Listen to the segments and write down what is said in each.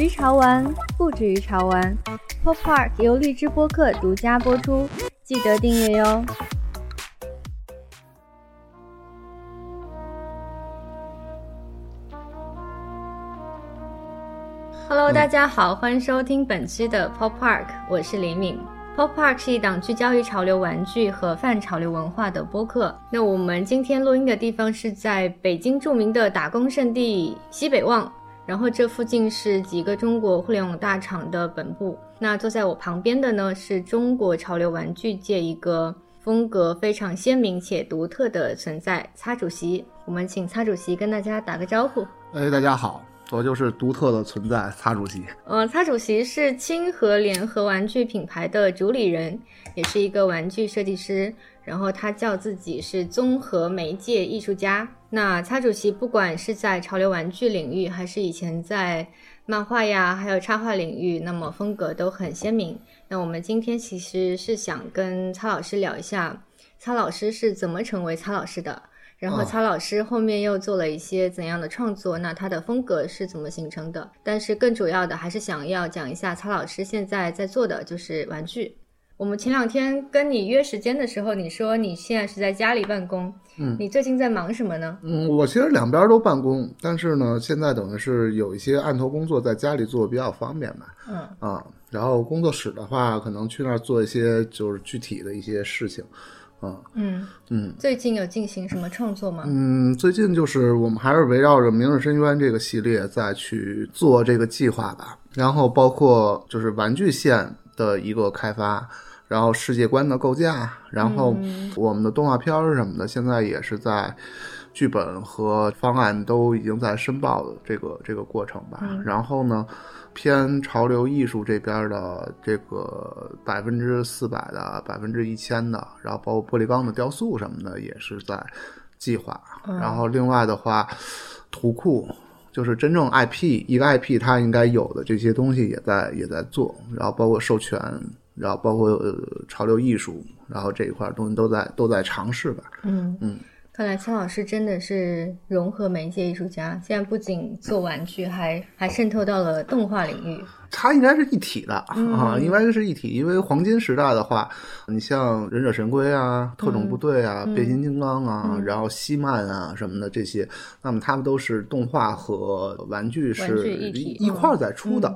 于潮玩，不止于潮玩。Pop Park 由荔枝播客独家播出，记得订阅哟。Hello，大家好，欢迎收听本期的 Pop Park，我是李敏。Pop Park 是一档聚焦于潮流玩具和泛潮流文化的播客。那我们今天录音的地方是在北京著名的打工圣地西北旺。然后这附近是几个中国互联网大厂的本部。那坐在我旁边的呢，是中国潮流玩具界一个风格非常鲜明且独特的存在——擦主席。我们请擦主席跟大家打个招呼。哎，大家好，我就是独特的存在，擦主席。呃，擦主席是清河联合玩具品牌的主理人，也是一个玩具设计师。然后他叫自己是综合媒介艺术家。那擦主席不管是在潮流玩具领域，还是以前在漫画呀，还有插画领域，那么风格都很鲜明。那我们今天其实是想跟擦老师聊一下，擦老师是怎么成为擦老师的，然后擦老师后面又做了一些怎样的创作，那他的风格是怎么形成的？但是更主要的还是想要讲一下擦老师现在在做的就是玩具。我们前两天跟你约时间的时候，你说你现在是在家里办公，嗯，你最近在忙什么呢？嗯，我其实两边都办公，但是呢，现在等于是有一些案头工作在家里做比较方便嘛，嗯啊，然后工作室的话，可能去那儿做一些就是具体的一些事情，啊，嗯嗯，最近有进行什么创作吗？嗯，最近就是我们还是围绕着《明日深渊》这个系列再去做这个计划吧，然后包括就是玩具线的一个开发。然后世界观的构架，然后我们的动画片儿什么的，现在也是在剧本和方案都已经在申报的这个这个过程吧。然后呢，偏潮流艺术这边的这个百分之四百的、百分之一千的，然后包括玻璃钢的雕塑什么的，也是在计划。然后另外的话，图库就是真正 IP 一个 IP 它应该有的这些东西也在也在做，然后包括授权。然后包括呃潮流艺术，然后这一块东西都在都在尝试吧。嗯嗯，看来青老师真的是融合媒介艺术家，现在不仅做玩具，还还渗透到了动画领域。它应该是一体的啊，应该是一体。因为黄金时代的话，你像忍者神龟啊、特种部队啊、变形金刚啊，然后西曼啊什么的这些，那么他们都是动画和玩具是一一块在出的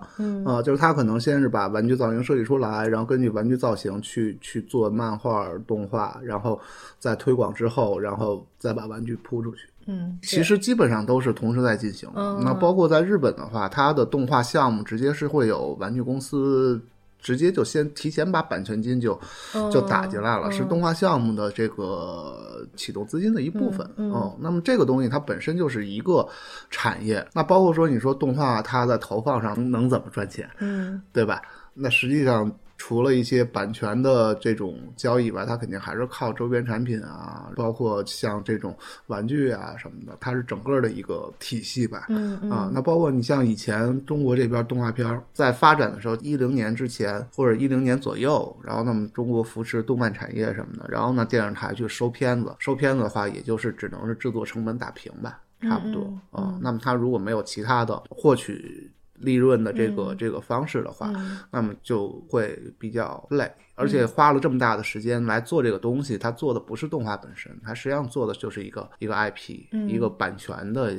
啊。就是他可能先是把玩具造型设计出来，然后根据玩具造型去去做漫画动画，然后再推广之后，然后再把玩具铺出去。嗯，其实基本上都是同时在进行。那包括在日本的话，它的动画项目直接是会有玩具公司直接就先提前把版权金就就打进来了，是动画项目的这个启动资金的一部分。嗯，那么这个东西它本身就是一个产业。那包括说你说动画它在投放上能怎么赚钱？嗯，对吧？那实际上。除了一些版权的这种交易外，它肯定还是靠周边产品啊，包括像这种玩具啊什么的，它是整个的一个体系吧。嗯嗯。啊，那包括你像以前中国这边动画片在发展的时候，一零年之前或者一零年左右，然后那么中国扶持动漫产业什么的，然后呢电视台去收片子，收片子的话，也就是只能是制作成本打平吧，差不多啊。那么它如果没有其他的获取。利润的这个这个方式的话，那么就会比较累，而且花了这么大的时间来做这个东西，它做的不是动画本身，它实际上做的就是一个一个 IP，一个版权的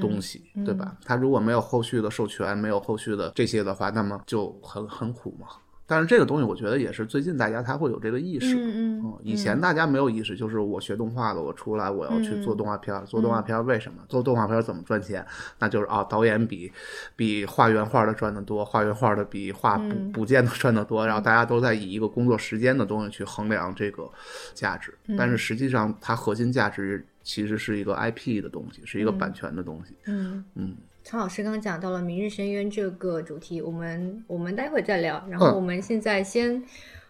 东西，对吧？它如果没有后续的授权，没有后续的这些的话，那么就很很苦嘛。但是这个东西，我觉得也是最近大家才会有这个意识。嗯嗯，以前大家没有意识，就是我学动画的，我出来我要去做动画片，做动画片为什么？做动画片怎么赚钱？那就是啊，导演比比画原画的赚得多，画原画的比画补补件的赚得多，然后大家都在以一个工作时间的东西去衡量这个价值。但是实际上，它核心价值其实是一个 IP 的东西，是一个版权的东西。嗯嗯。曹老师刚刚讲到了《明日深渊》这个主题，我们我们待会再聊。然后我们现在先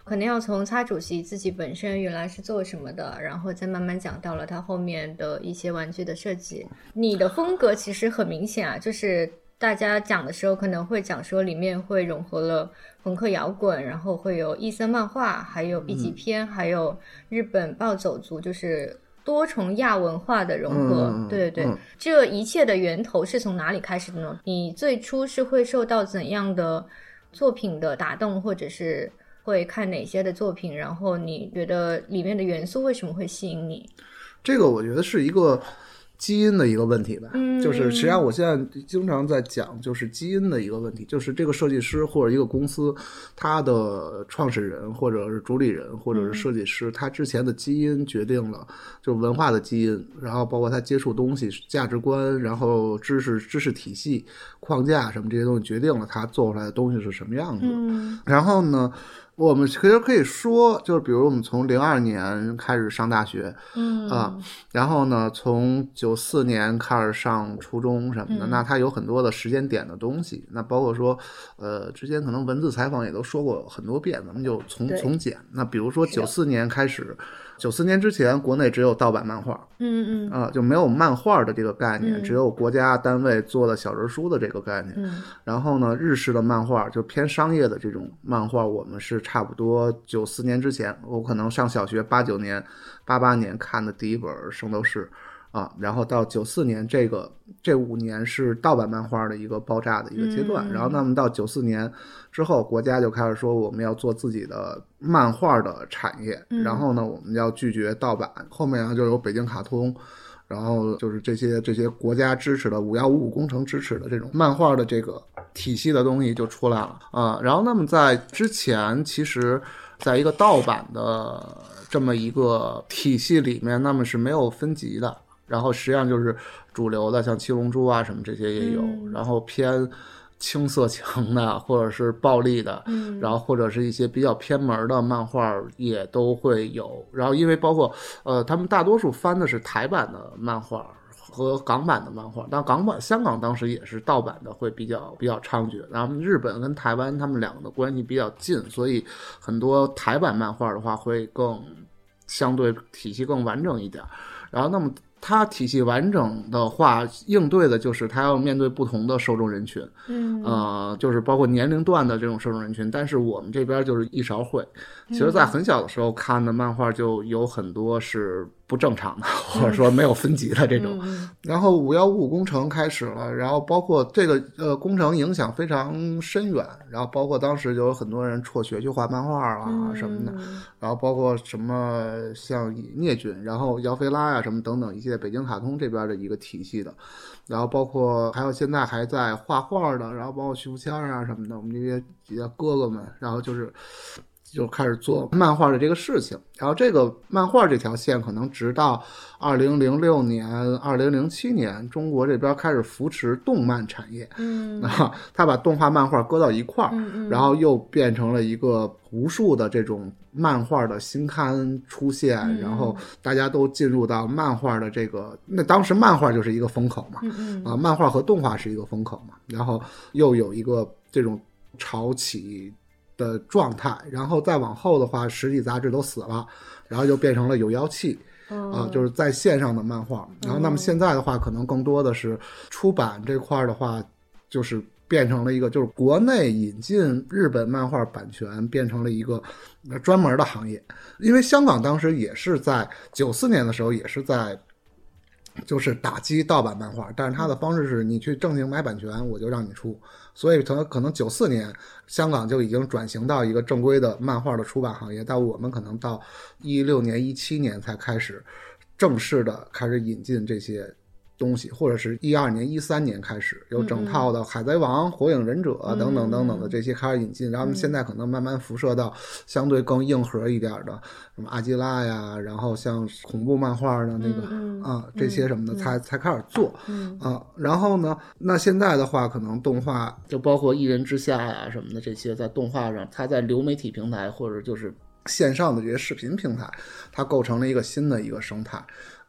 可能要从擦主席自己本身原来是做什么的，然后再慢慢讲到了他后面的一些玩具的设计。你的风格其实很明显啊，就是大家讲的时候可能会讲说里面会融合了朋克摇滚，然后会有异色漫画，还有 B 级片，还有日本暴走族，就是。多重亚文化的融合。嗯对对对，嗯这一切的源头是从哪里开始的呢？你最初是会受到怎样的作品的打动，或者是会看哪些的作品？然后你觉得里面的元素为什么会吸引你？这个我觉得是一个基因的一个问题吧，嗯。就是实际上我现在经常在讲，就是基因的一个问题，就是这个设计师或者一个公司，他的创始人或者是主理人或者是设计师，他之前的基因决定了就文化的基因，然后包括他接触东西、价值观，然后知识知识体系、框架什么这些东西，决定了他做出来的东西是什么样子。然后呢，我们其实可以说，就是比如我们从零二年开始上大学，嗯啊然后呢，从九四年开始上初中什么的，嗯那它有很多的时间点的东西，那包括说，呃，之前可能文字采访也都说过很多遍，咱们就从从简。那比如说九四年开始，九四年之前，国内只有盗版漫画嗯嗯啊、就没有漫画的这个概念，嗯只有国家单位做的小人书的这个概念。嗯然后呢，日式的漫画就偏商业的这种漫画，我们是差不多九四年之前，我可能上小学八九年、八八年看的第一本《圣斗士》啊，然后到九四年这个这五年是盗版漫画的一个爆炸的一个阶段，嗯然后那么到九四年之后，国家就开始说我们要做自己的漫画的产业，嗯然后呢，我们要拒绝盗版，后面呢就有北京卡通。然后就是这些这些国家支持的五幺五五工程支持的这种漫画的这个体系的东西就出来了啊、然后那么在之前，其实在一个盗版的这么一个体系里面，那么是没有分级的。然后实际上就是主流的，像七龙珠啊什么这些也有，嗯然后偏青色情的或者是暴力的，嗯，然后或者是一些比较偏门的漫画也都会有。然后因为包括呃，他们大多数翻的是台版的漫画和港版的漫画，但港版香港当时也是盗版的会比较比较猖獗。然后日本跟台湾他们两个的关系比较近，所以很多台版漫画的话会更相对体系更完整一点。然后那么。它体系完整的话，应对的就是它要面对不同的受众人群，嗯。呃，就是包括年龄段的这种受众人群，但是我们这边就是一勺烩。其实，在很小的时候看的漫画就有很多是不正常的，或者说没有分级的这种。嗯然后五幺五五工程开始了，然后包括这个呃工程影响非常深远，然后包括当时就有很多人辍学去画漫画啊嗯什么的，然后包括什么像聂军，然后姚菲拉呀、什么等等一些北京卡通这边的一个体系的，然后包括还有现在还在画画的，然后包括徐福谦啊什么的，我们这些几个哥哥们，然后就是就开始做漫画的这个事情。然后这个漫画这条线可能直到二零零六年、二零零七年，中国这边开始扶持动漫产业。嗯 啊，他把动画、漫画搁到一块儿，嗯嗯然后又变成了一个无数的这种漫画的新刊出现，嗯然后大家都进入到漫画的这个，那当时漫画就是一个风口嘛，嗯嗯啊，漫画和动画是一个风口嘛，然后又有一个这种潮起的状态，然后再往后的话，实体杂志都死了，然后就变成了有妖气，啊，嗯就是在线上的漫画。然后，那么现在的话，可能更多的是出版这块儿的话，就是变成了一个，就是国内引进日本漫画版权变成了一个呃专门的行业。因为香港当时也是在九四年的时候，也是在。就是打击盗版漫画，但是它的方式是你去正经买版权，我就让你出。所以可能可能九四年香港就已经转型到一个正规的漫画的出版行业，但我们可能到一六年、一七年才开始正式的开始引进这些东西，或者是一二年、一三年开始有整套的《海贼王》《火影忍者》等等等等的这些开始引进，然后现在可能慢慢辐射到相对更硬核一点的，什么阿基拉呀，然后像恐怖漫画的那个、嗯啊这些什么的，才才开始做。嗯啊，然后呢，那现在的话，可能动画就包括一人之下呀什么的这些，在动画上，它在流媒体平台或者就是线上的这些视频平台，它构成了一个新的一个生态。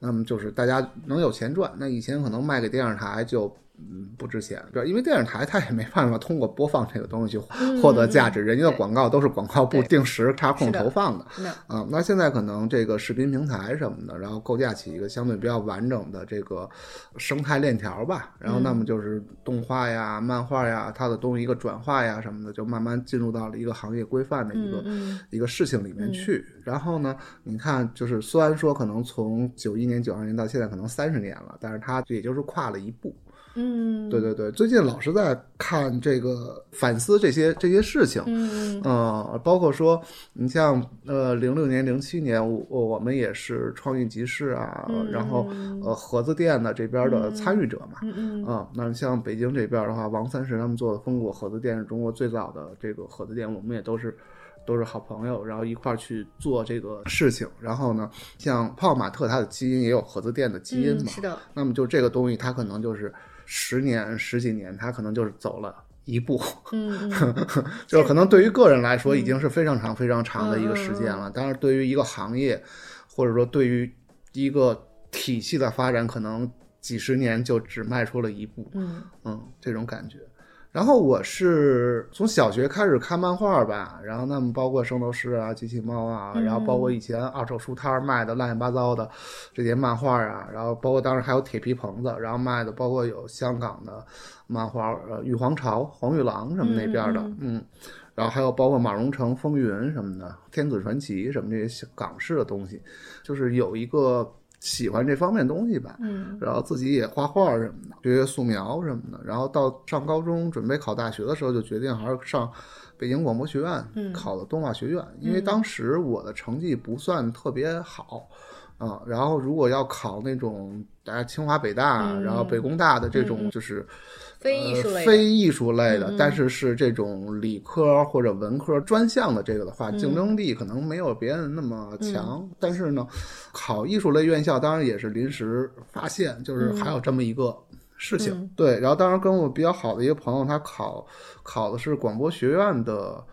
那么就是大家能有钱赚，那以前可能卖给电视台就嗯不值钱，对，因为电视台它也没办法通过播放这个东西去获得价值，人家的广告都是广告部定时插空投放的。那啊、那现在可能这个视频平台什么的，然后构架起一个相对比较完整的这个生态链条吧，然后那么就是动画呀、漫画呀，它的东西一个转化呀什么的，就慢慢进入到了一个行业规范的一个、嗯一个事情里面去。然后呢，你看，就是虽然说可能从九一年、九二年到现在可能三十年了，但是它也就是跨了一步。嗯，对对对，最近老是在看这个反思这些这些事情。嗯呃，包括说，你像呃，零六年、零七年，我我们也是创意集市啊，然后呃，盒子店的这边的参与者嘛，嗯那像北京这边的话，王三石他们做的风果盒子店是中国最早的这个盒子店，我们也都是都是好朋友，然后一块儿去做这个事情。然后呢，像泡玛特它的基因也有盒子店的基因嘛，嗯是的，那么就这个东西，它可能就是十年、十几年，他可能就是走了一步，嗯嗯 就是可能对于个人来说已经是非常长、非常长的一个时间了。但是对于一个行业，或者说对于一个体系的发展，可能几十年就只迈出了一步，嗯嗯，这种感觉。然后我是从小学开始看漫画吧，然后那么包括圣斗士啊、机器猫啊，然后包括以前二手书摊儿卖的乱七八糟的这些漫画啊，然后包括当时还有铁皮棚子，然后卖的包括有香港的漫画，呃，玉皇朝、黄玉郎什么那边的，嗯然后还有包括马荣成、风云什么的，天子传奇什么这些港式的东西，就是有一个喜欢这方面东西吧。嗯然后自己也画画什么的，学学素描什么的。然后到上高中准备考大学的时候，就决定还是上北京广播学院，嗯考的动画学院。因为当时我的成绩不算特别好，啊、然后如果要考那种大家清华北大，嗯然后北工大的这种就是。非艺术类非艺术类的，但是是这种理科或者文科专项的这个的话，嗯竞争力可能没有别人那么强。但是呢，考艺术类院校当然也是临时发现，就是还有这么一个事情。嗯对，然后当然跟我比较好的一个朋友，他考考的是广播学院的。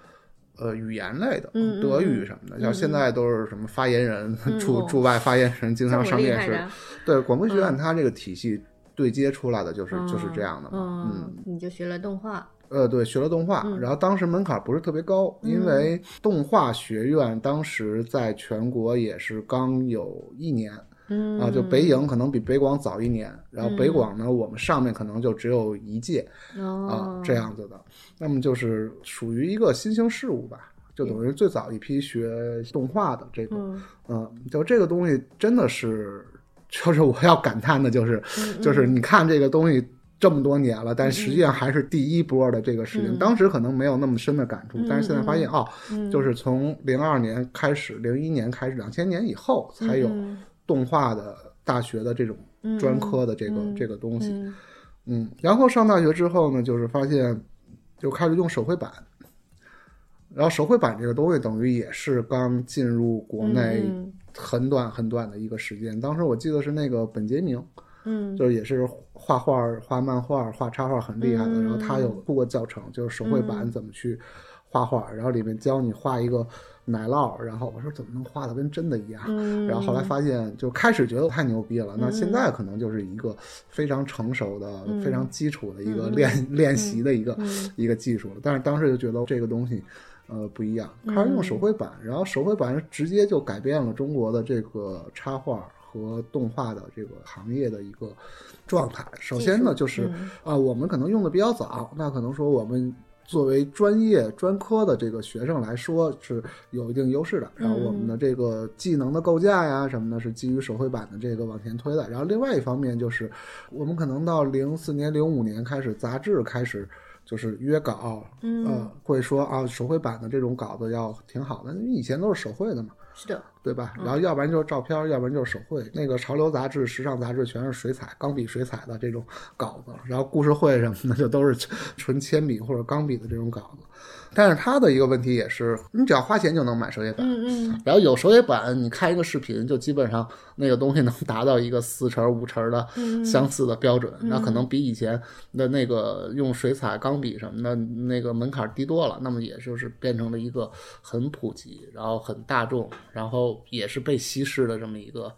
呃，语言类的，德语什么的，像现在都是什么发言人、驻哦驻外发言人，经常上电视。对，广播学院它这个体系对接出来的就是、就是这样的嘛。嗯，嗯，你就学了动画，呃，对，学了动画，然后当时门槛不是特别高，因为动画学院当时在全国也是刚有一年。嗯啊，就北影可能比北广早一年，然后北广呢，我们上面可能就只有一届啊哦，，这样子的。那么就是属于一个新兴事物吧，就等于最早一批学动画的这个，嗯嗯，就这个东西真的是，就是我要感叹的，就是，嗯就是你看这个东西这么多年了，但实际上还是第一波的这个事情。嗯。当时可能没有那么深的感触，但是现在发现哦，嗯。就是从零二年开始，零一年开始，两千年以后才有嗯。动画的大学的这种专科的这个、嗯这个东西。嗯。嗯，然后上大学之后呢，就是发现就开始用手绘板，然后手绘板这个东西等于也是刚进入国内嗯很短很短的一个时间。当时我记得是那个本杰明，嗯就是也是画画、画漫画、画插画很厉害的，嗯然后他有出过教程，就是手绘板怎么去画画，然后里面教你画一个奶酪，然后我说怎么能画的跟真的一样？嗯，然后后来发现，就开始觉得太牛逼了。那现在可能就是一个非常成熟的、非常基础的一个练、练习的一个、一个技术了。但是当时就觉得这个东西，呃，不一样。开始用手绘板，然后手绘板直接就改变了中国的这个插画和动画的这个行业的一个状态。首先呢，就是啊、我们可能用的比较早，那可能说我们。作为专业专科的这个学生来说是有一定优势的，然后我们的这个技能的构架呀什么的，是基于手绘板的这个往前推的。然后另外一方面就是，我们可能到零四年、零五年开始，杂志开始就是约稿，嗯呃，会说啊手绘版的这种稿子要挺好的，因为以前都是手绘的嘛。是的，对吧？然后要不然就是照片，要不然就是手绘。那个潮流杂志、时尚杂志全是水彩、钢笔水彩的这种稿子，然后故事会什么的就都是纯 铅笔或者钢笔的这种稿子。但是它的一个问题也是，你只要花钱就能买手写板，嗯嗯然后有手写板，你看一个视频，就基本上那个东西能达到一个四成五成的相似的标准，那可能比以前的那个用水彩、钢笔什么的那个门槛低多了。那么也就是变成了一个很普及，然后很大众，然后也是被稀释的这么一个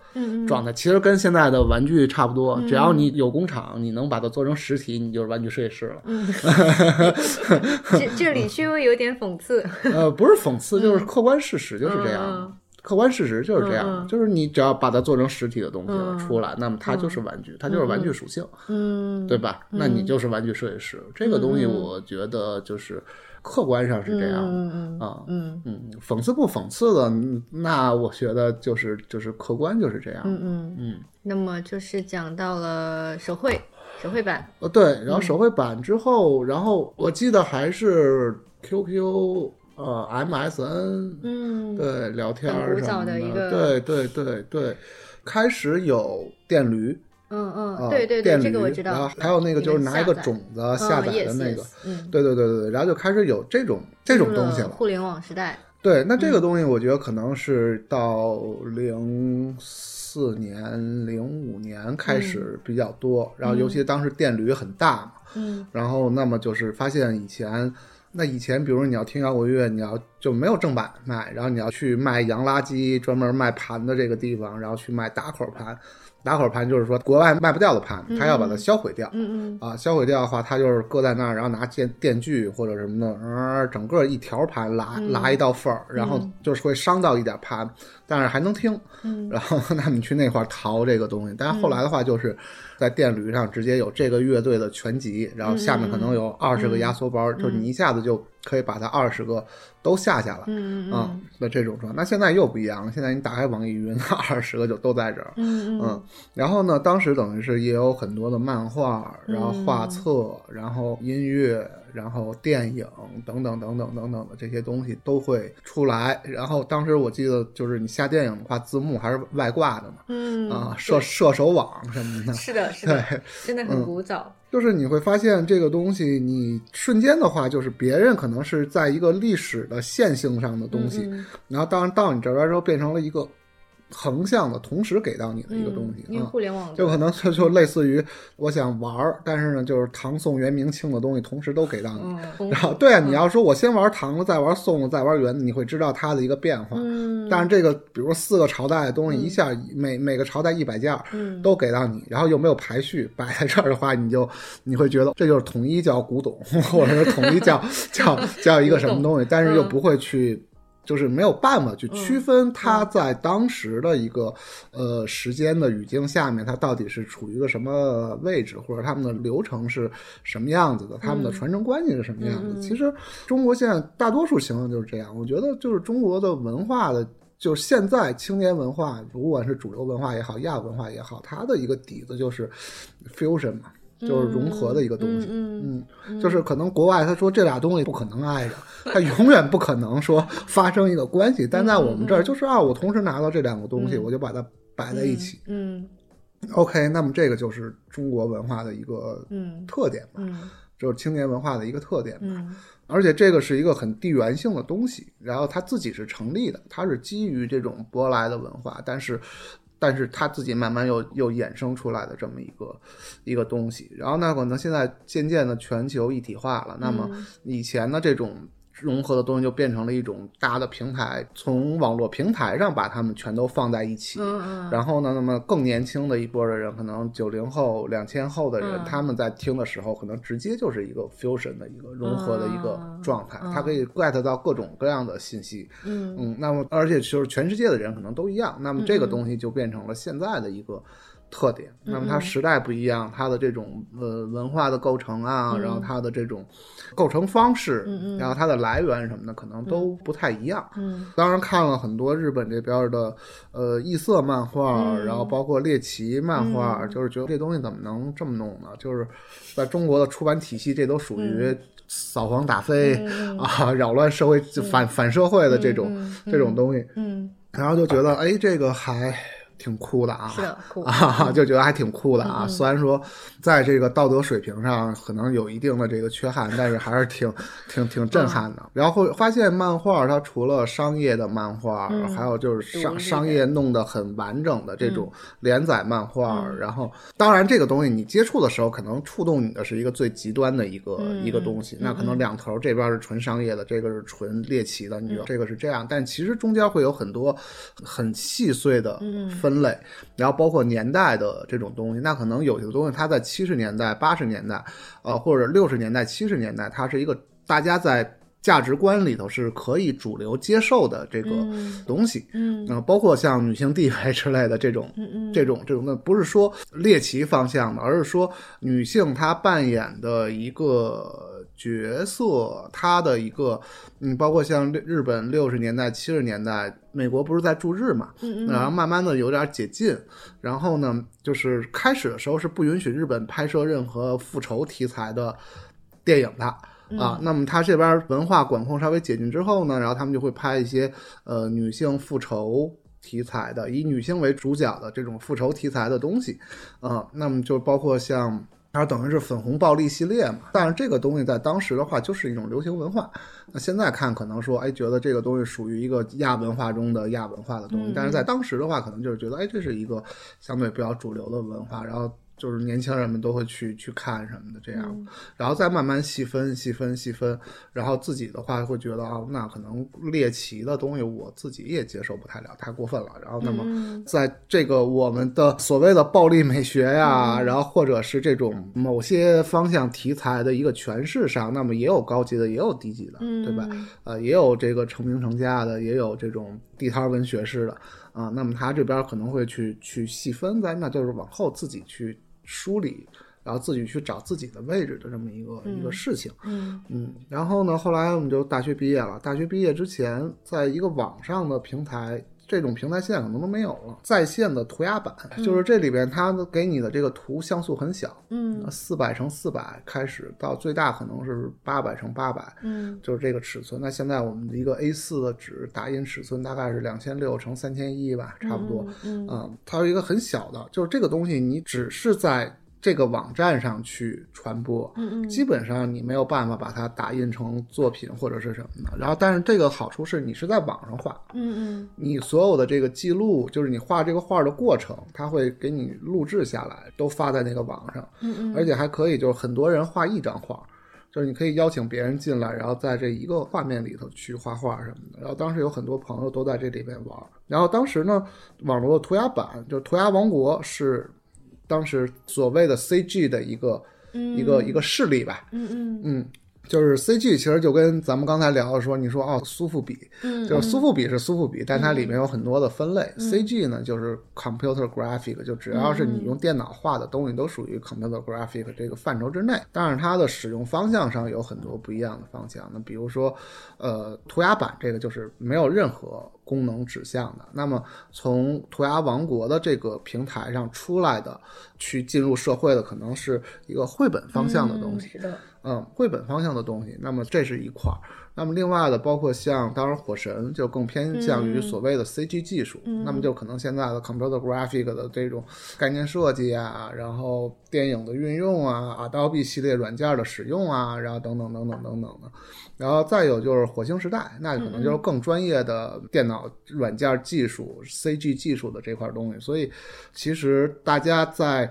状态。其实跟现在的玩具差不多，只要你有工厂，你能把它做成实体，你就是玩具设计师了。嗯，这这里稍微有点讽刺，呃，不是讽刺，就是客观事实就是这样。嗯客观事实就是这样，嗯嗯。就是你只要把它做成实体的东西了嗯出来，那么它就是玩具，它就是玩具属性，嗯，对吧？那你就是玩具设计师。这个东西我觉得就是客观上是这样的。嗯嗯啊，嗯。嗯，讽刺不讽刺的，嗯那我觉得就是就是客观就是这样。嗯嗯，嗯，那么就是讲到了手绘手绘版，呃，对，然后手绘版之后，然后我记得还是 QQ 呃 MSN 嗯，对聊天什么的对对对对，开始有电驴。嗯嗯，啊，对对对，这个我知道，然后还有那个就是拿一个种子下载的那个，嗯，对对对对对，然后就开始有这种这种东西了。互联网时代，对，那这嗯个东西我觉得可能是到零四年、零五年开始比较多，然后尤其当时电驴很大嘛，嗯然后那么就是发现以前。那以前，比如你要听摇滚乐，你要就没有正版卖，然后你要去卖洋垃圾，专门卖盘的这个地方，然后去卖打口盘。打火盘就是说国外卖不掉的盘，他要把它销毁掉。嗯嗯啊，销毁掉的话，他就是搁在那儿，然后拿电电锯或者什么的，呃，整个一条盘拉嗯。拉一道缝儿，然后就是会伤到一点盘，但是还能听。嗯。然后那你去那块儿淘这个东西，但是后来的话就是在电驴上直接有这个乐队的全集，然后下面可能有二十个压缩包，就是你一下子就可以把它二十个都下下来。嗯嗯啊，那这种状态，那现在又不一样了。现在你打开网易云，二十个就都在这儿。嗯嗯，然后呢，当时等于是也有很多的漫画，然后画册，然后音乐，然后电影等等等等等等的这些东西都会出来。然后当时我记得就是你下电影的话，字幕还是外挂的嘛，嗯啊，射射手网什么的。是的，是的，对，真的很古早，就是你会发现这个东西，你瞬间的话，就是别人可能是在一个历史的线性上的东西，嗯然后当然到你这边之后变成了一个横向的，同时给到你的一个东西嗯因为啊。互联网就可能就就类似于我想玩儿，但是呢，就是唐宋元明清的东西同时都给到你。嗯 然后，对啊，你要说我先玩唐的，再玩宋的，再玩元的，你会知道它的一个变化。嗯，但是这个，比如说四个朝代的东西，一下每每个朝代一百件儿嗯都给到你，然后又没有排序摆在这儿的话，你就 你会觉得这就是统一叫古董，或者是统一叫 叫叫一个什么东西，但是又不会去。就是没有办法去区分它在当时的一个、呃时间的语境下面，它到底是处于一个什么位置，或者他们的流程是什么样子的，他们的传承关系是什么样子。其实中国现在大多数情况就是这样。我觉得就是中国的文化的，就是现在青年文化，不管是主流文化也好，亚文化也好，它的一个底子就是 fusion 嘛。就是融合的一个东西，嗯嗯，就是可能国外他说这俩东西不可能挨着，他永远不可能说发生一个关系，但在我们这儿就是啊，我同时拿到这两个东西，我就把它摆在一起。嗯 OK，那么这个就是中国文化的一个嗯特点吧，嗯就是青年文化的一个特点吧。嗯而且这个是一个很地缘性的东西，然后它自己是成立的，它是基于这种舶来的文化，但是，但是他自己慢慢又又衍生出来的这么一个一个东西。然后呢，可能现在渐渐的全球一体化了，那么以前的这种。融合的东西就变成了一种大的平台，从网络平台上把它们全都放在一起。嗯嗯然后呢，那么更年轻的一波的人，可能九零后、两千后的人，嗯他们在听的时候，可能直接就是一个 fusion 的一个融合的一个嗯状态，它可以 get 到各种各样的信息。嗯嗯，那么而且就是全世界的人可能都一样，那么这个东西就变成了现在的一个。特点，那么它时代不一样，它的这种呃文化的构成啊，然后它的这种构成方式，然后它的来源什么的，可能都不太一样。嗯。当然看了很多日本这边的呃异色漫画，然后包括猎奇漫画，就是觉得这东西怎么能这么弄呢？就是在中国的出版体系，这都属于扫黄打非、啊，扰乱社会、反反社会的这种、这种东西。嗯。然后就觉得，哎，这个还挺酷的啊，是的，酷啊，就觉得还挺酷的啊。虽然说在这个道德水平上可能有一定的这个缺憾，但是还是挺挺挺震撼的。然后发现漫画它除了商业的漫画，嗯还有就是商商业弄得很完整的这种连载漫画。嗯然后当然这个东西你接触的时候，可能触动你的是一个最极端的一个、嗯一个东西。那可能两头这边是纯商业的，这个是纯猎奇的，你觉得这个是这样，但其实中间会有很多很细碎的分类，然后包括年代的这种东西。那可能有些东西它在七十年代、八十年代，呃，或者六十年代、七十年代，它是一个大家在价值观里头是可以主流接受的这个嗯东西。嗯嗯、包括像女性地位之类的这种，这种这种的，不是说猎奇方向的，而是说女性她扮演的一个角色，他的一个，嗯，包括像日本六十年代、七十年代，美国不是在驻日嘛，嗯然后慢慢的有点解禁，然后呢，就是开始的时候是不允许日本拍摄任何复仇题材的电影的。啊，那么他这边文化管控稍微解禁之后呢，然后他们就会拍一些呃女性复仇题材的，以女性为主角的这种复仇题材的东西，啊，那么就包括像。它等于是粉红暴力系列嘛，但是这个东西在当时的话就是一种流行文化。那现在看可能说，哎，觉得这个东西属于一个亚文化中的亚文化的东西，但是在当时的话，可能就是觉得，哎，这是一个相对比较主流的文化，然后就是年轻人们都会去去看什么的这样，然后再慢慢细分、细分、细分，然后自己的话会觉得啊，那可能猎奇的东西我自己也接受不太了，太过分了。然后那么嗯在这个我们的所谓的暴力美学呀，然后或者是这种某些方向题材的一个诠释上，那么也有高级的，也有低级的，对吧？呃，也有这个成名成家的，也有这种地摊文学式的啊、那么他这边可能会去去细分，在那就是往后自己去梳理，然后自己去找自己的位置的这么一个、一个事情。嗯嗯，然后呢，后来我们就大学毕业了。大学毕业之前，在一个网上的平台，这种平台现在可能都没有了。在线的涂鸦版，就是这里边它给你的这个图像素很小，嗯四百乘四百开始到最大可能是八百乘八百，嗯就是这个尺寸。那现在我们的一个 A 四的纸打印尺寸大概是两千六乘三千一吧，差不多。嗯嗯，它有一个很小的，就是这个东西你只是在这个网站上去传播，嗯嗯基本上你没有办法把它打印成作品或者是什么的。然后，但是这个好处是你是在网上画，嗯你所有的这个记录，就是你画这个画的过程，它会给你录制下来，都发在那个网上，嗯嗯而且还可以就是很多人画一张画。就是你可以邀请别人进来，然后在这一个画面里头去画画什么的。然后当时有很多朋友都在这里边玩。然后当时呢，网络的涂鸦版就是涂鸦王国是当时所谓的 CG 的一个、一个一个势力吧。嗯嗯嗯，就是 CG 其实就跟咱们刚才聊的说，你说哦，苏富比，嗯就是苏富比是苏富比，但它里面有很多的分类。CG 呢就是 computer graphic，就只要是你用电脑画的东西都属于 computer graphic 这个范畴之内。但是它的使用方向上有很多不一样的方向。那比如说，呃，涂鸦版这个就是没有任何功能指向的。那么从涂鸦王国的这个平台上出来的，去进入社会的，可能是一个绘本方向的东西。是的，嗯，绘本方向的东西，那么这是一块儿。那么另外的，包括像当然火神就更偏向于所谓的 CG 技术，那么就可能现在的 computer graphic 的这种概念设计啊，然后电影的运用啊，Adobe 系列软件的使用啊，然后等等等等等等的。然后再有就是火星时代，那可能就是更专业的电脑软件技术、CG 技术的这块东西。所以其实大家在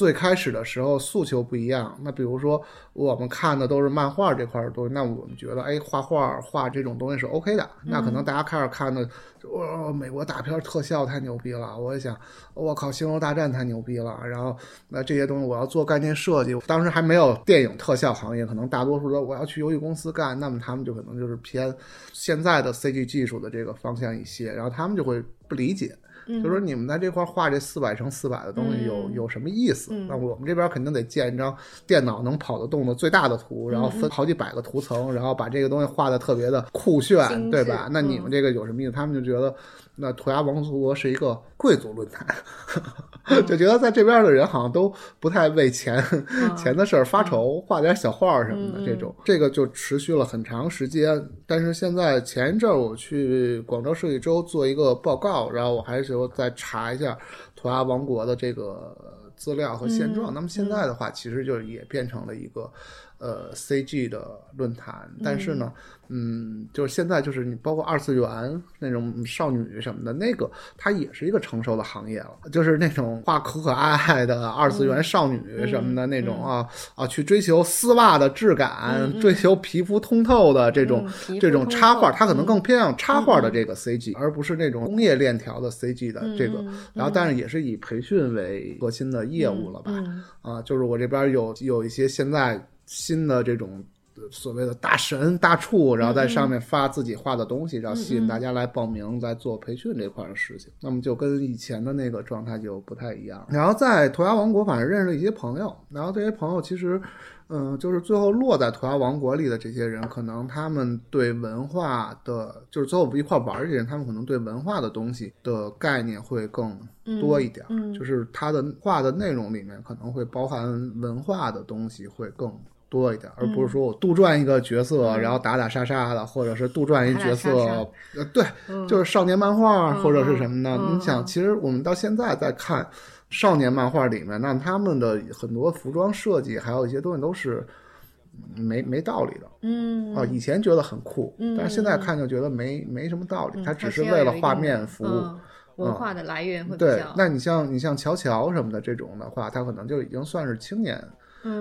最开始的时候诉求不一样。那比如说我们看的都是漫画这块的东西，那我们觉得哎，画画画这种东西是 OK 的。那可能大家开始看的，哇、美国大片特效太牛逼了。我也想，我靠，星球大战太牛逼了。然后那这些东西我要做概念设计，当时还没有电影特效行业，可能大多数的我要去游戏公司干，那么他们就可能就是偏现在的 CG 技术的这个方向一些，然后他们就会不理解。就说你们在这块画这四百乘四百的东西有、嗯有什么意思？嗯那我们这边肯定得建一张电脑能跑得动的最大的图，然后分好几百个图层，然后把这个东西画的特别的酷炫，对吧？那你们嗯这个有什么意思？他们就觉得那涂鸦王国是一个贵族论坛，就觉得在这边的人好像都不太为钱、钱的事儿发愁，画点小画什么的这种。这个就持续了很长时间。但是现在前一阵儿我去广州设计周做一个报告，然后我还是说再查一下涂鸦王国的这个资料和现状。那么现在的话，其实就也变成了一个。呃，CG 的论坛，但是呢，嗯，就是现在就是你包括二次元那种少女什么的，那个它也是一个成熟的行业了，就是那种画可可爱爱的二次元少女什么的那种啊啊，去追求丝袜的质感，追求皮肤通透的这种这种插画，它可能更偏向插画的这个 CG，而不是那种工业链条的 CG 的这个。然后，但是也是以培训为核心的业务了吧？啊，就是我这边有有一些现在。新的这种所谓的大神大处，然后在上面发自己画的东西，然后吸引大家来报名，来做培训这块的事情。那么就跟以前的那个状态就不太一样。然后在涂鸦王国，反正认识了一些朋友，然后这些朋友其实，嗯，就是最后落在涂鸦王国里的这些人，可能他们对文化的，就是最后不一块玩这些人，他们可能对文化的东西的概念会更多一点，就是他的画的内容里面可能会包含文化的东西会更。多一点，而不是说我杜撰一个角色，然后打打杀杀的，或者是杜撰一角色，呃，对，就是少年漫画或者是什么的。你想，其实我们到现在在看少年漫画里面，那他们的很多服装设计，还有一些东西都是没没道理的。嗯，啊，以前觉得很酷，但是现在看就觉得没没什么道理，它只是为了画面服务。文化的来源会比较。对，那你像你像乔乔什么的这种的话，他可能就已经算是青年。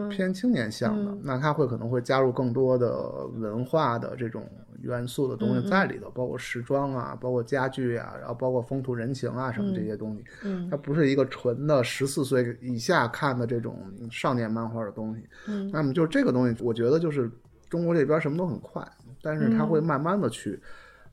偏青年向的，那他会可能会加入更多的文化的这种元素的东西在里头，包括时装啊，包括家具啊，然后包括风土人情啊什么这些东西。嗯，它不是一个纯的十四岁以下看的这种少年漫画的东西。嗯，那么就是这个东西，我觉得就是中国这边什么都很快，但是它会慢慢的去。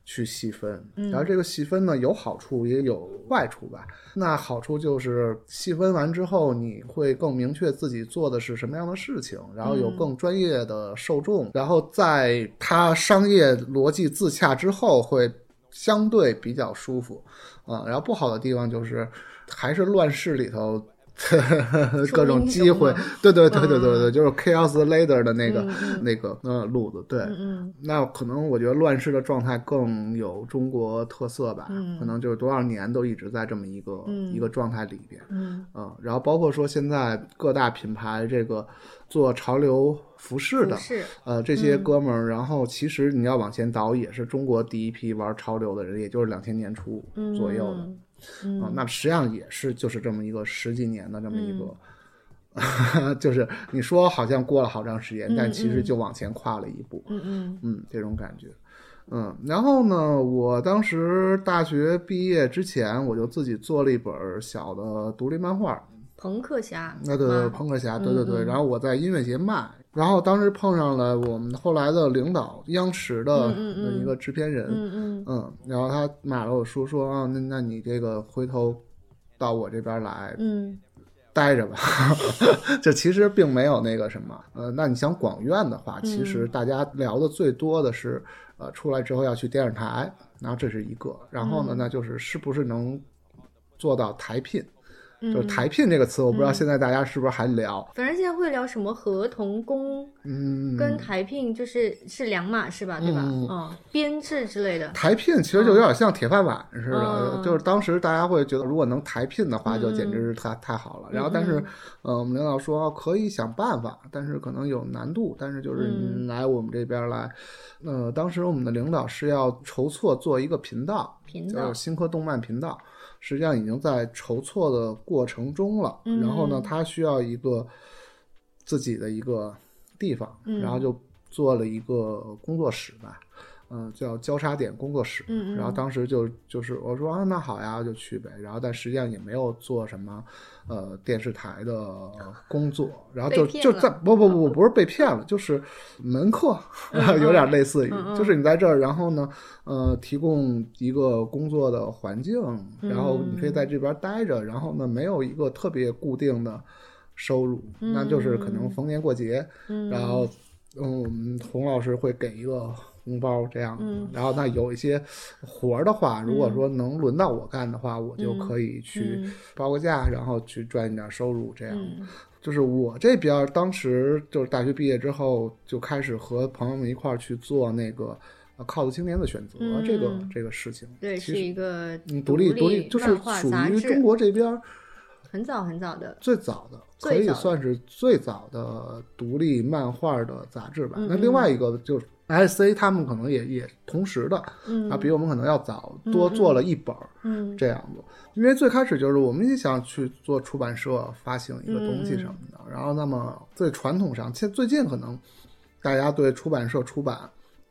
去细分，然后这个细分呢有好处也有坏处吧。那好处就是细分完之后，你会更明确自己做的是什么样的事情，然后有更专业的受众，然后在它商业逻辑自洽之后，会相对比较舒服啊。然后不好的地方就是还是乱世里头。各种机会，对对对对对对，就是 chaos later 的那个那个呃路子，对，那可能我觉得乱世的状态更有中国特色吧，可能就是多少年都一直在这么一个一个状态里边，嗯，然后包括说现在各大品牌这个做潮流服饰的，呃，这些哥们儿，然后其实你要往前倒，也是中国第一批玩潮流的人，也就是两千年初左右的。啊，那实际上也是就是这么一个十几年的这么一个，就是你说好像过了好长时间，但其实就往前跨了一步，嗯嗯。嗯，这种感觉，嗯，然后呢，我当时大学毕业之前，我就自己做了一本小的独立漫画，朋克侠，那对对，朋克侠，对对对，然后我在音乐节卖。然后当时碰上了我们后来的领导，央视的一个制片人，嗯嗯，然后他买了我书，说啊，那那你这个回头到我这边来，嗯，待着吧。就其实并没有那个什么，呃，那你想广院的话，其实大家聊的最多的是，呃，出来之后要去电视台，然后这是一个，然后呢，那就是是不是能做到台聘。就是台聘这个词，我不知道现在大家是不是还聊。反正现在会聊什么合同工，嗯，跟台聘就是是两码事吧？对吧？嗯，编制之类的。台聘其实就有点像铁饭碗似的，就是当时大家会觉得，如果能台聘的话，就简直是太太好了。然后，但是，呃，我们领导说可以想办法，但是可能有难度。但是就是来我们这边来，呃，当时我们的领导是要筹措做一个频道，叫新科动漫频道。实际上已经在筹措的过程中了，然后呢，他需要一个自己的一个地方，然后就做了一个工作室吧。嗯，叫交叉点工作室，然后当时就就是我说啊，那好呀，就去呗。然后但实际上也没有做什么，呃，电视台的工作，然后就就在不不不不是被骗了，就是门客，有点类似于，就是你在这儿，然后呢，呃，提供一个工作的环境，然后你可以在这边待着，然后呢，没有一个特别固定的收入，那就是可能逢年过节，然后嗯，洪老师会给一个。红包这样然后那有一些活儿的话，如果说能轮到我干的话，我就可以去嗯报个价，然后去赚一点收入这样。嗯就是我这边当时就是大学毕业之后就开始和朋友们一块儿去做那个呃靠子青年的选择、嗯这个这个事情。对，是其实一个嗯，独立独立就是属于中国这边儿很早很早的，最早的，可以算是最早的独立漫画的杂志吧。嗯那另外一个就是 SC，他们可能也也同时的，嗯啊，比我们可能要早多做了一本儿嗯这样子。因为最开始就是我们也想去做出版社发行一个东嗯西什么的，然后那么最传统上，现最近可能大家对出版社出版。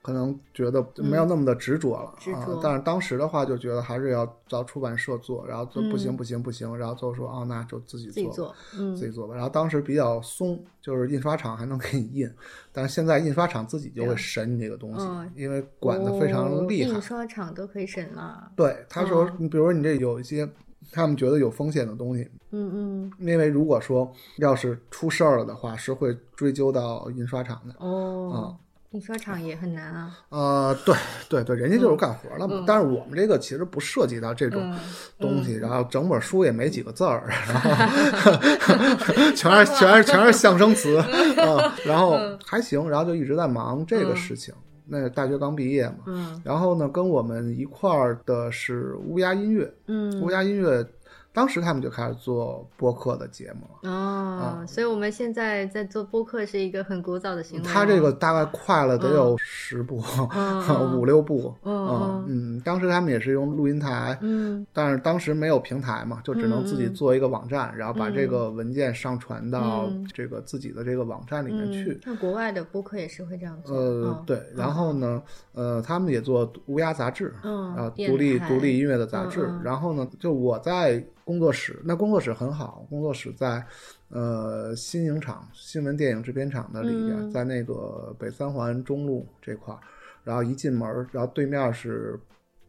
可能觉得没有那么的执着了、啊但是当时的话就觉得还是要找出版社做，然后做不行嗯不行不行，然后最后说啊那就自己做，自己做，嗯自己做吧。然后当时比较松，就是印刷厂还能给你印，但是现在印刷厂自己就会审你这个东西，嗯因为管的非常厉害。哦印刷厂都可以审了，对，他说哦，你比如说你这有一些他们觉得有风险的东西，嗯嗯，因为如果说要是出事儿了的话，是会追究到印刷厂的。哦，印刷厂也很难啊，呃，对对对，人家就是干活了嘛。嗯但是我们这个其实不涉及到这种嗯东西，然后整本书也没几个字儿，然后 全是全是全是象声词啊，然后还行，然后就一直在忙这个事情。那大学刚毕业嘛，嗯。然后呢，跟我们一块儿的是乌鸦音乐，嗯。乌鸦音乐当时他们就开始做播客的节目了。哦，所以我们现在在做播客是一个很古早的行为哦。他这个大概快了得有十部、嗯 五六部，嗯嗯嗯，当时他们也是用录音台，嗯但是当时没有平台嘛，就只能自己做一个网站，然后把这个文件上传到嗯这个自己的这个网站里面去嗯。，那国外的播客也是会这样做。呃嗯，对，然后呢，呃，他们也做乌鸦杂志，嗯然后电独立独立音乐的杂志。然后呢，就我在工作室，那工作室很好，工作室在呃新影厂新闻电影制片厂的里边，嗯在那个北三环中路这块儿，然后一进门儿，然后对面是。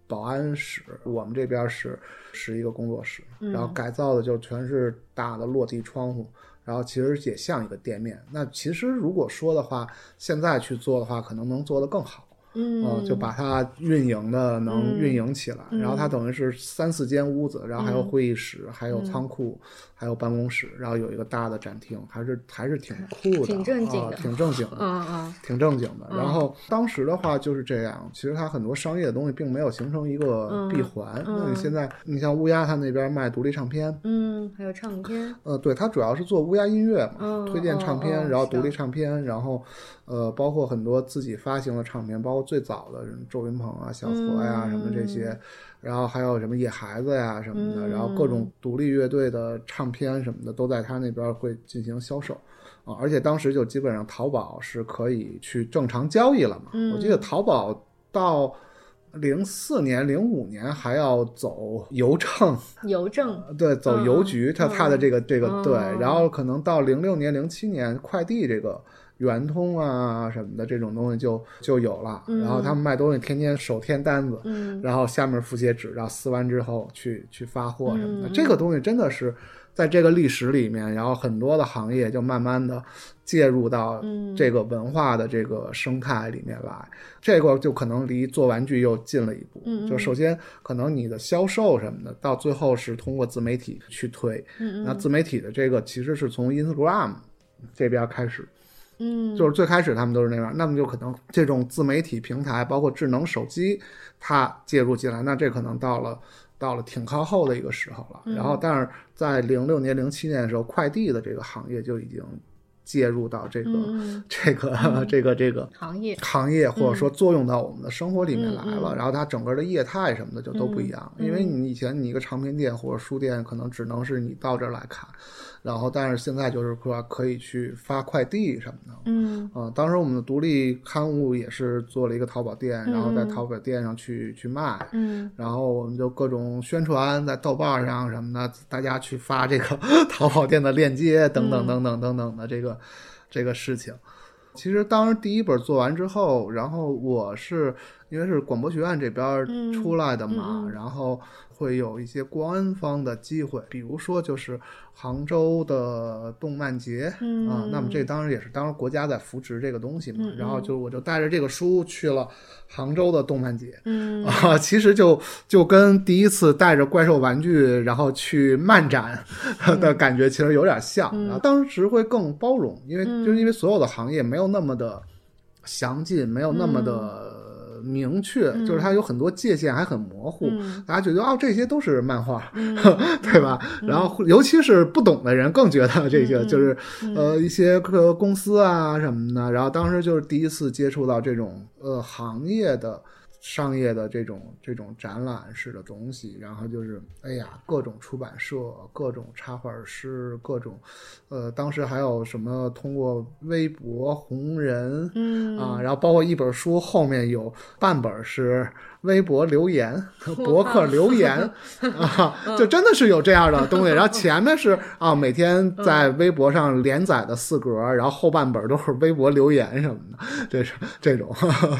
保安室，我们这边是是一个工作室，嗯然后改造的就全是大的落地窗户，然后其实也像一个店面。那其实如果说的话，现在去做的话，可能能做得更好。嗯呃就把它运营的能嗯运营起来，然后它等于是三四间屋子，然后还有会议室，还有仓库，还有办公室，然后有一个大的展厅，还是还是挺酷的，挺正经的啊挺正经的。嗯嗯挺正经的，然后当时的话就是这样，其实它很多商业的东西并没有形成一个闭环。那你现在，你像乌鸦它那边卖独立唱片，嗯，还有唱片。呃，对，它主要是做乌鸦音乐嘛，哦推荐唱片，然后独立唱片，然后呃，包括很多自己发行的唱片，包括最早的人周云鹏啊、小何呀、什么这些，然后还有什么野孩子呀什么的，然后各种独立乐队的唱片什么的都在他那边会进行销售。啊，而且当时就基本上淘宝是可以去正常交易了嘛。我记得淘宝到零四年、零五年还要走邮政，邮政。对，走邮局，它它的这个这个嗯对，然后可能到零六年、零七年，快递这个圆通啊什么的这种东西就就有了，然后他们卖东西天天手填单子，嗯。然后下面附写纸，然后撕完之后去去发货什么的，嗯。这个东西真的是在这个历史里面，然后很多的行业就慢慢的介入到嗯。这个文化的这个生态里面来，这个就可能离做玩具又近了一步。嗯嗯。就首先可能你的销售什么的，到最后是通过自媒体去推，嗯。那自媒体的这个其实是从 Instagram 这边开始。嗯，就是最开始他们都是那样，那么就可能这种自媒体平台，包括智能手机，它介入进来，那这可能到了到了挺靠后的一个时候了。然后，但是在零六年、零七年的时候，快递的这个行业就已经介入到这个、嗯 这个、这个这个行业。行业，或者说作用到我们的生活里面来了，然后它整个的业态什么的就都不一样。嗯因为你以前你一个唱片店或者书店，可能只能是你到这儿来看，然后但是现在就是说可以去发快递什么的。嗯。啊、当时我们的独立刊物也是做了一个淘宝店，然后在淘宝店上去去卖，嗯。然后我们就各种宣传，在豆瓣上什么的，大家去发这个 淘宝店的链接等等等等等等的这个、这个事情。其实当时第一本做完之后，然后我是因为是广播学院这边儿嗯出来的嘛，然后会有一些官方的机会，比如说就是杭州的动漫节、嗯啊，那么这当然也是当时国家在扶持这个东西嘛，然后就我就带着这个书去了杭州的动漫节。嗯。啊，其实就就跟第一次带着怪兽玩具，然后去漫展 的感觉其实有点像。嗯。然后当时会更包容，因为嗯。就是因为所有的行业没有那么的详尽，没有那么嗯。的明确，就是它有很多界限还很模糊。嗯大家觉得哦，这些都是漫画，嗯 对吧？然后尤其是不懂的人更觉得这些嗯就是呃一些个公司啊什么的。然后当时就是第一次接触到这种呃行业的。商业的这种这种展览式的东西，然后就是哎呀，各种出版社、各种插画师、各种，呃，当时还有什么通过微博红人，嗯啊，然后包括一本书后面有半本是微博留言、博客留言啊，就真的是有这样的东西。然后前面是啊，每天在微博上连载的四格，然后后半本都是微博留言什么的，这是这种。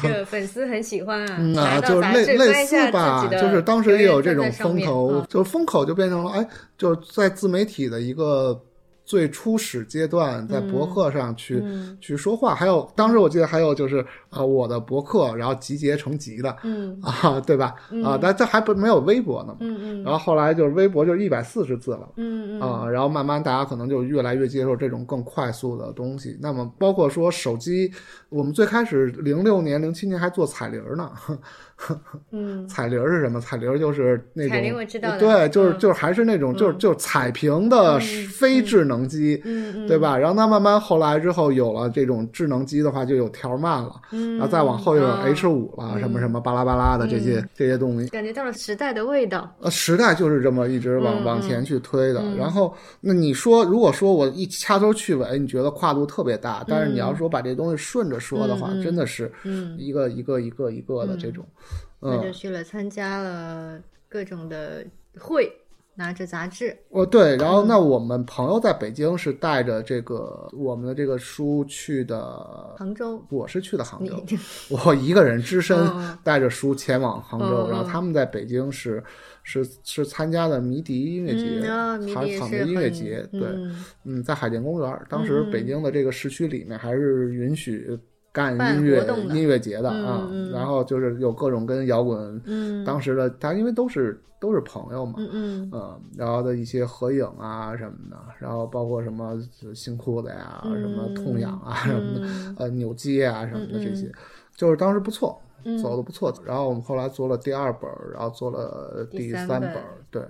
这粉丝很喜欢啊，嗯啊，就是类类似吧，就是当时也有这种风头，嗯就是风口就变成了，哎，就是在自媒体的一个最初始阶段，在博客上去、嗯去说话。还有当时我记得还有就是啊、我的博客，然后集结成集的嗯啊，对吧？啊，但这还不没有微博呢嘛。嗯嗯然后后来就是微博就是一百四十字了。嗯嗯啊，然后慢慢大家可能就越来越接受这种更快速的东西。那么包括说手机，我们最开始零六年、零七年还做彩铃儿呢。嗯。彩铃儿是什么？彩铃儿就是那种彩铃我知道对，就是嗯。就是还是那种就是就是彩屏的嗯。非智能机，对吧？然后它慢慢后来之后有了这种智能机的话，就有条慢了，嗯，然后再往后又有啊。H 五了，什么什么巴拉巴拉的这些这些东西。感觉到了时代的味道。呃，时代就是这么一直往嗯往前去推的。然后，那你说，如果说我一掐头去尾，你觉得跨度特别大，但是你要说把这东西顺着说的话，真的是嗯，一个一个一个一个的这种，嗯那就，去了参加了各种的会，拿着杂志。哦对。然后，嗯那我们朋友在北京是带着这个我们的这个书去的，杭州，我是去的杭州，我一个人只身嗯。带着书前往杭州，然后他们在北京是是是参加的迷笛音乐节，嗯啊迷海笛也是草莓音乐节，对，嗯。嗯，在海淀公园，当时北京的这个市区里面还是允许干音乐音乐节的啊，然后就是有各种跟摇滚嗯当时的，他因为都是都是朋友嘛，嗯然后的一些合影啊什么的，然后包括什么新裤子呀、嗯什么痛痒啊什么的，嗯呃，扭街啊什么的这些，嗯就是当时不错。嗯走的不错，然后我们后来做了第二本儿，然后做了第第三本儿，对。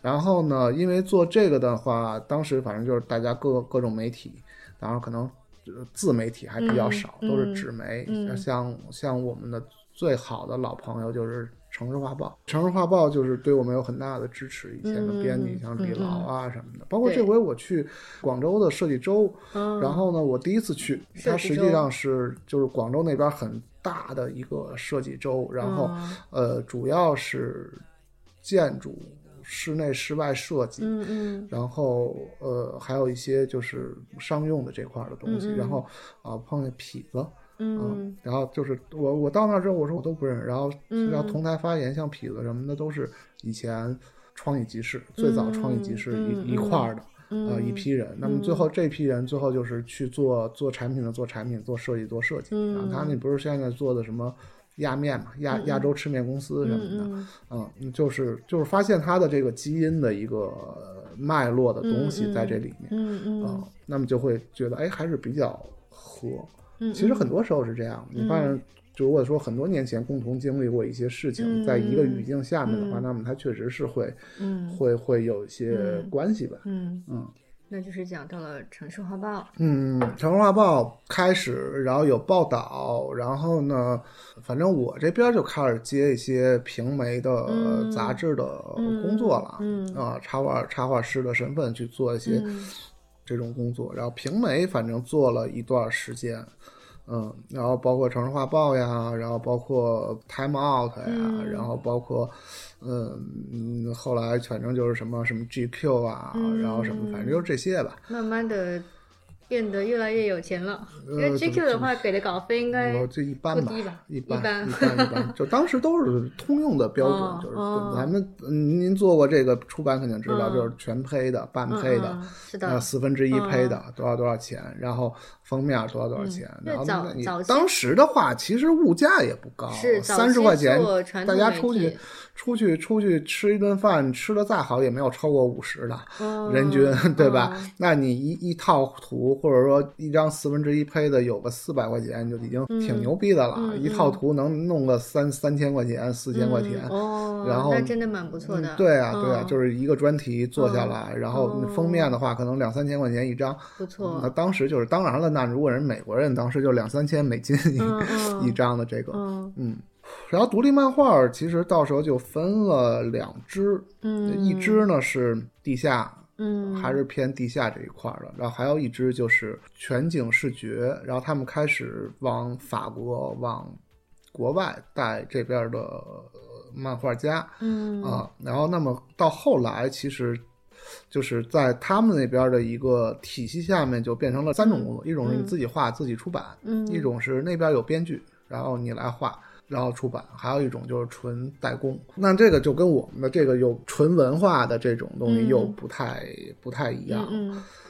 然后呢，因为做这个的话，当时反正就是大家各各种媒体，然后可能呃自媒体还比较少，嗯都是嗯纸媒。嗯像像我们的最好的老朋友就是《城市画报》，《城市画报》就是对我们有很大的支持。以前的编辑嗯像李嗯劳啊什么的，包括这回我去广州的设计周，嗯，然后呢，我第一次去，它实际上是就是广州那边很大的一个设计周，然后、嗯呃，主要是建筑、室内、室外设计，嗯嗯然后呃还有一些就是商用的这块儿的东西，然后啊、碰见痞子。嗯然后就是我我到那儿之后，我说我都不认识，然后嗯然后同台发言，像痞子什么的都是以前创意集市最早创意集市一、一块儿的。嗯呃，一批人，那么最后这批人最后就是去做做产品的做产品，做设计做设计。嗯啊，他那不是现在做的什么亚面嘛，亚亚洲吃面公司什么的，嗯嗯，就是就是发现它的这个基因的一个呃脉络的东西在这里面，嗯嗯啊，那么就会觉得哎还是比较合。嗯，其实很多时候是这样，你发现。就如果说很多年前共同经历过一些事情，嗯在一个语境下面的话，嗯。那么它确实是会嗯。会会有一些嗯。关系吧。嗯，嗯，那就是讲到了城市画报。嗯，《城市画报》开始，然后有报道，然后呢，反正我这边就开始接一些平媒的嗯杂志的工作了，嗯啊，插画插画师的身份去做一些嗯这种工作，然后平媒反正做了一段时间。嗯，然后包括《城市画报》呀，然后包括 Time Out 呀，嗯然后包括，嗯嗯，后来反正就是什么什么 GQ 啊，嗯然后什么，反正就是这些吧。慢慢的变得越来越有钱了。因为呃 GQ 的话给的稿费应该我这一般吧不低吧，一般一般一般，就当时都是通用的标准，哦就是哦咱们嗯您做过这个出版肯定知道，嗯就是全胚的、半胚的四分之一胚的多少多少钱，然后封面多少多少钱，然后你当时的话，其实物价也不高，三十块钱大家出去出去出去吃一顿饭，吃的再好也没有超过五十的。嗯人均，对吧？嗯那你一一套图，或者说一张四分之一胚的，有个四百块钱，就已经挺牛逼的了。一套图能弄个三三千块钱、四千块钱。然后那真的蛮不错的。嗯对啊，对啊，嗯就是一个专题做下来，然后哦封面的话，可能两三千块钱一张。不错那。当时就是，当然了，那如果人美国人，当时就两三千美金一、一张的这个，嗯嗯。然后独立漫画其实到时候就分了两支，嗯，一支呢是地下嗯还是偏地下这一块儿的。然后还有一支就是全景视觉，然后他们开始往法国、往国外带这边的呃漫画家嗯啊。然后那么到后来，其实就是在他们那边的一个体系下面，就变成了三种工作：一种是你自己画、自己出版；嗯一种是那边有编剧，然后你来画。然后出版，还有一种就是纯代工，那这个就跟我们的这个有纯文化的这种东西嗯。又不太、不太一样。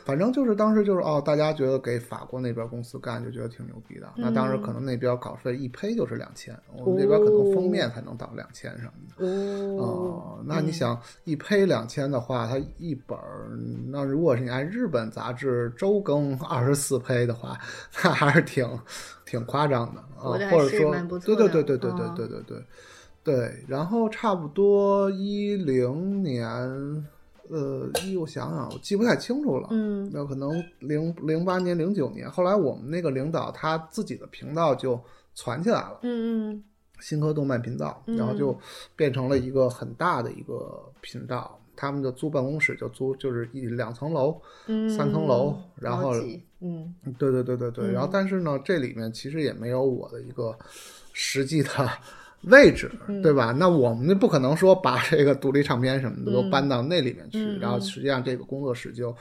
反正就是当时就是哦，大家觉得给法国那边公司干就觉得挺牛逼的。那当时可能那边稿费一胚就是两千，我们这边可能封面才能到两千什么的。哦。哦，那你想一胚两千的话，它一本儿，那如果是你按日本杂志周更二十四胚的话，那还是挺挺夸张的啊，或者说对对的。对对对哦对对对对对，然后差不多一零年，呃，一我想想，我记不太清楚了，嗯那可能零零八年、零九年，后来我们那个领导他自己的频道就传起来了。嗯嗯新科动漫频道，嗯然后就变成了一个很大的一个频道。他们的租办公室就租就是一两层楼，嗯，三层楼然后嗯对对对对对。嗯然后但是呢，这里面其实也没有我的一个实际的位置，嗯对吧？那我们不可能说把这个独立唱片什么的都嗯搬到那里面去，嗯然后实际上这个工作室就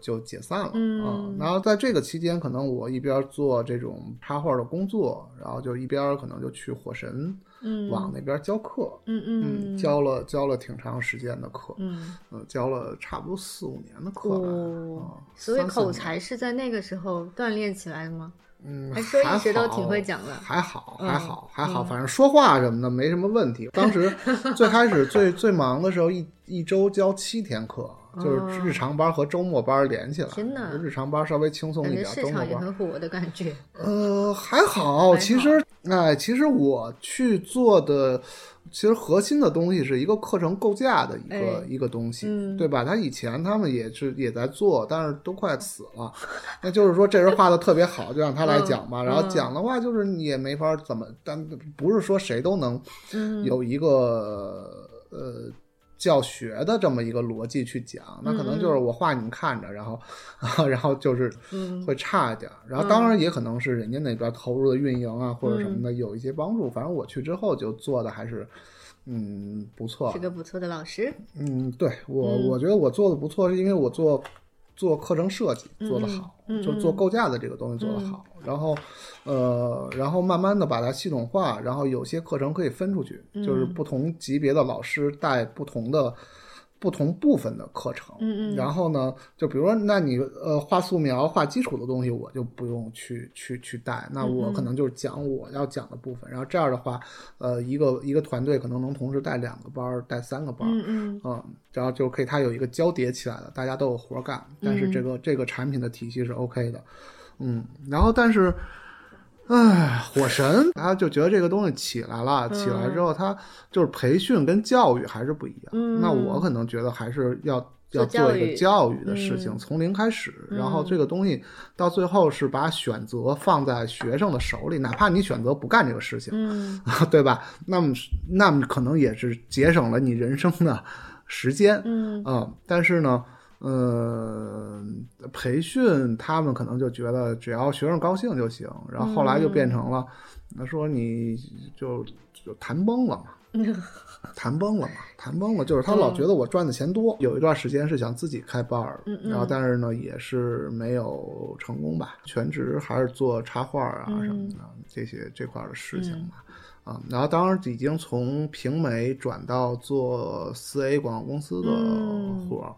就解散了、嗯啊。然后在这个期间，可能我一边做这种插画的工作，然后就一边可能就去火神嗯网那边教课。嗯嗯教了教了挺长时间的课，嗯呃，教了差不多四五年的课吧，哦啊，所以口才是在那个时候锻炼起来的吗？嗯，还说一直都挺会好讲的还好，嗯还好，还好，嗯反正说话什么的没什么问题。当时 最开始最最忙的时候，一一周教七天课，就是日常班和周末班连起来。哦天哪日常班稍微轻松一点，周末班很火的感觉。呃还好。其实，哎，其实我去做的。其实核心的东西是一个课程构架的一个、哎一个东西，嗯对吧？他以前他们也是也在做，但是都快死了。那就是说，这人画的特别好，就让他来讲吧。嗯然后嗯讲的话，就是你也没法怎么，但不是说谁都能嗯有一个、呃教学的这么一个逻辑去讲。那可能就是我画你们看着，然后 然后就是嗯会差一点。然后当然也可能是人家那边投入的运营啊或者什么嗯的有一些帮助。反正我去之后就做的还是嗯不错是，个不错的老师。嗯，对我、嗯我觉得我做的不错，是因为我做做课程设计做得好，就是做构架的这个东西做得好，然后呃，然后慢慢的把它系统化，然后有些课程可以分出去，就是嗯不同级别的老师带不同的。不同部分的课程，嗯嗯。然后呢，就比如说，那你呃画素描、画基础的东西，我就不用去去去带，那嗯我可能就是讲我要讲的部分，然后这样的话，呃，一个一个团队可能能同时带两个班儿、带三个班儿，嗯嗯。嗯，然后就可以它有一个交叠起来的，大家都有活儿干，但是这个、这个产品的体系是 OK 的，嗯，然后但是，唉，火神他就觉得这个东西起来了，起来之后，他就是培训跟教育还是不一样，嗯。那我可能觉得还是要。要做一个教育的事情，嗯。从零开始，然后嗯。这个东西到最后是把选择放在学生的手里，哪怕你选择不干这个事情，嗯。对吧？那么那么可能也是节省了你人生的时间，嗯。嗯，但是呢，呃，培训他们可能就觉得只要学生高兴就行，然后后来就变成了，那说你就就谈崩了嘛，谈崩了嘛，谈崩了，就是他老觉得我赚的钱多，有一段时间是想自己开 bar，嗯嗯。然后但是呢也是没有成功吧，全职还是做插画啊嗯。什么的、这些这块儿的事情吧。啊，然后当然已经从平媒转到做四 A 广告公司的嗯。活儿，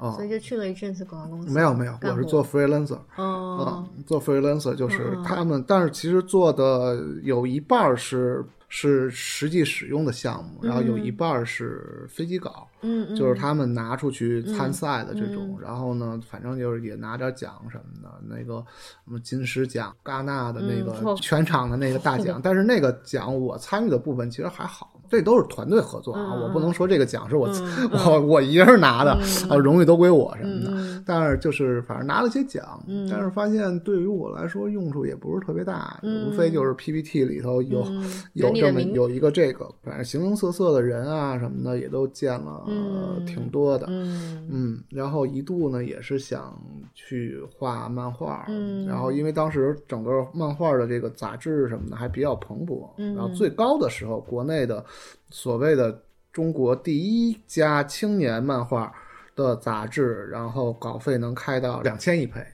啊所，以就去了一阵子广告公司。没有没有，我是做 freelancer，哦，嗯，做 freelancer 就是他们，但是其实做的有一半是是实际使用的项目，然后有一半儿是飞机稿，嗯嗯，就是他们拿出去参赛的这种，嗯。然后呢，反正就是也拿点奖什么的，那个什么金狮奖、戛纳的那嗯个哦全场的那个大奖，但是那个奖我参与的部分其实还好。这都是团队合作啊，嗯我不能说这个奖是我、嗯 我我一人拿的，啊，荣誉都归我什么的。嗯但是就是反正拿了些奖，嗯。但是发现对于我来说用处也不是特别大，嗯。无非就是 PPT 里头有、嗯有这么有一个这个，反正形形色色的人啊什么的也都见了、嗯挺多的。嗯嗯，然后一度呢也是想去画漫画，嗯然后因为当时整个漫画的这个杂志什么的还比较蓬勃，嗯然后最高的时候，国内的所谓的中国第一家青年漫画的杂志，然后稿费能开到两千一赔。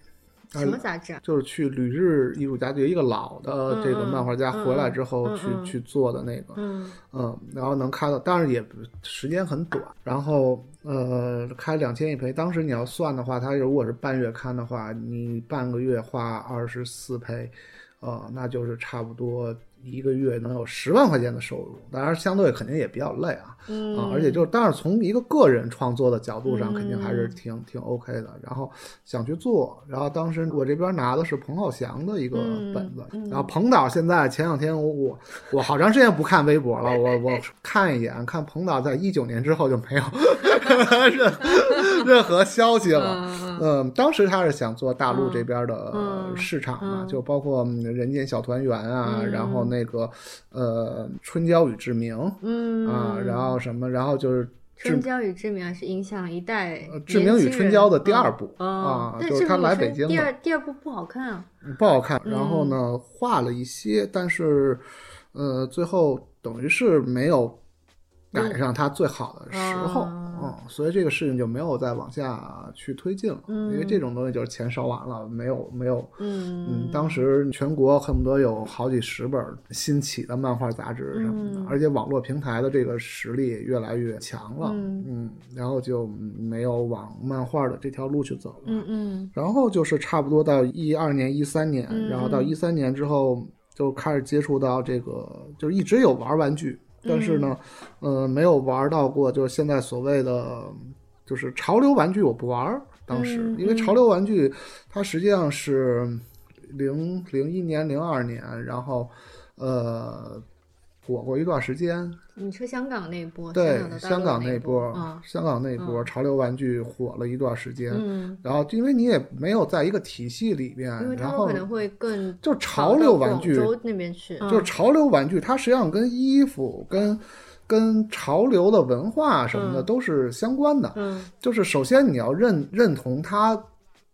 什么杂志啊？就是去旅日艺术家就一个老的这个漫画家嗯回来之后去、去做的那个，嗯。嗯，然后能开到，但是也时间很短，然后呃，开两千一赔，当时你要算的话，他如果是半月刊的话，你半个月花二十四赔，呃，那就是差不多一个月能有十万块钱的收入，当然相对肯定也比较累啊，嗯。啊，而且就是，但是从一个个人创作的角度上，肯定还是嗯。挺挺 OK 的。然后想去做，然后当时我这边拿的是彭浩翔的一个嗯本子，嗯。然后彭导现在前两天我我我好长时间不看微博了，我我看一眼，看彭导在一九年之后就没有 任任何消息了。嗯嗯，当时他是想做大陆这边的嗯市场嘛，嗯。就包括嗯人间小团圆啊，嗯然后那个呃春娇与志明，嗯。啊，然后什么，然后就是春娇与志明啊是影响一代呃志明与春娇的第二部嗯啊但就是他来北京的第二第二部不好看啊。不好看。然嗯后呢，画了一些，但是呃，最后等于是没有赶上它最好的时候，嗯嗯，所以这个事情就没有再往下去推进了。嗯因为这种东西就是钱烧完了，没有没有。嗯嗯，当时全国恨不得有好几十本新起的漫画杂志什么的，嗯而且网络平台的这个实力也越来越强了。嗯然后就没有往漫画的这条路去走了。嗯嗯然后就是差不多到一二年、一三年，嗯然后到一三年之后就开始接触到这个，就是一直有玩玩具，但是呢，嗯呃，没有玩到过就是现在所谓的就是潮流玩具，我不玩儿。当时、嗯因为潮流玩具它实际上是零零一年、零二年，然后呃火过一段时间，你说香港那一波，对香港那一波，嗯香港那波、潮流玩具火了一段时间，嗯，然后因为你也没有在一个体系里面，因为他然后们可能会更就潮流玩具，那边去，就是潮流玩具，它实际上跟衣服、跟跟潮流的文化什么的嗯都是相关的。嗯就是首先你要认认同它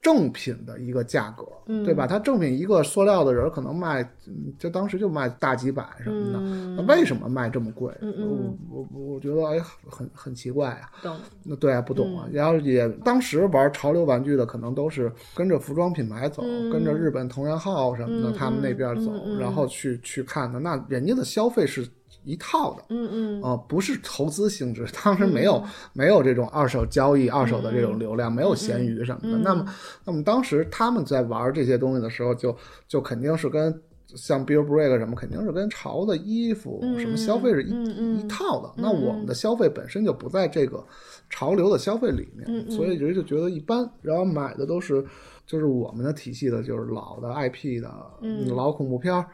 正品的一个价格，嗯对吧？它正品一个塑料的人可能卖，嗯就当时就卖大几百什么的。嗯，那为什么卖这么贵？我我我觉得哎，很很奇怪啊。懂，那对啊，不懂啊。嗯然后也当时玩潮流玩具的，可能都是跟着服装品牌走，嗯跟着日本同源号什么的，嗯他们那边走，然后去去看的。那人家的消费是一套的。嗯嗯啊、不是投资性质，当时没有、没有这种二手交易、二手的这种流量，没有闲鱼什么的。嗯那么，那么当时他们在玩这些东西的时候就，就肯定是跟像 Bill Break 什么，肯定是跟潮的衣服、嗯什么消费是一、一套的。嗯那我们的消费本身就不在这个潮流的消费里面，所以人就觉得一般，然后买的都是。就是我们的体系的，就是老的 IP 的、嗯老恐怖片儿，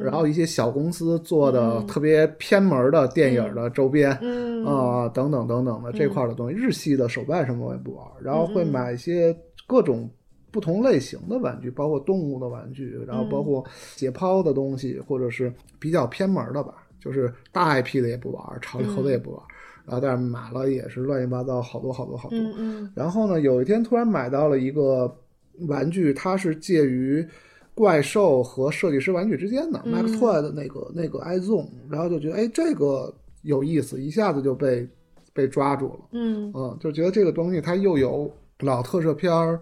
然后一些小公司做的特别偏门的电影的周边，嗯啊、等等等等的这块儿的东西，日系的手办什么我也不玩，然后会嗯买一些各种不同类型的玩具，包括动物的玩具，然后包括解剖的东西，或者是比较偏门的吧，就是大 IP 的也不玩，潮流的也不玩，然后但是买了也是乱七八糟好多好多好多。嗯嗯。然后呢，有一天突然买到了一个玩具，它是介于怪兽和设计师玩具之间的、嗯。Max Toy 的那个那个 iZone，然后就觉得哎，这个有意思，一下子就被被抓住了。嗯。嗯，就觉得这个东西它又有老特摄片儿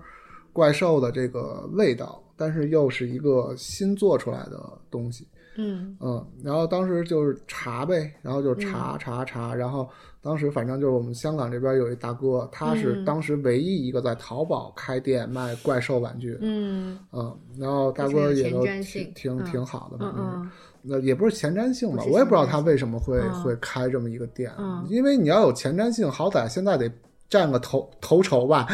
怪兽的这个味道，但是又是一个新做出来的东西。嗯嗯，然后当时就是查呗，然后就嗯查查查，然后当时反正就是我们香港这边有一大哥，他是嗯当时唯一一个在淘宝开店卖怪兽玩具。嗯嗯，然后大哥也都挺挺嗯挺好的，嗯反正是嗯那也不是前瞻性吧，我也不知道他为什么会、嗯会开这么一个店，嗯因为你要有前瞻性，好歹现在得占个头头筹吧，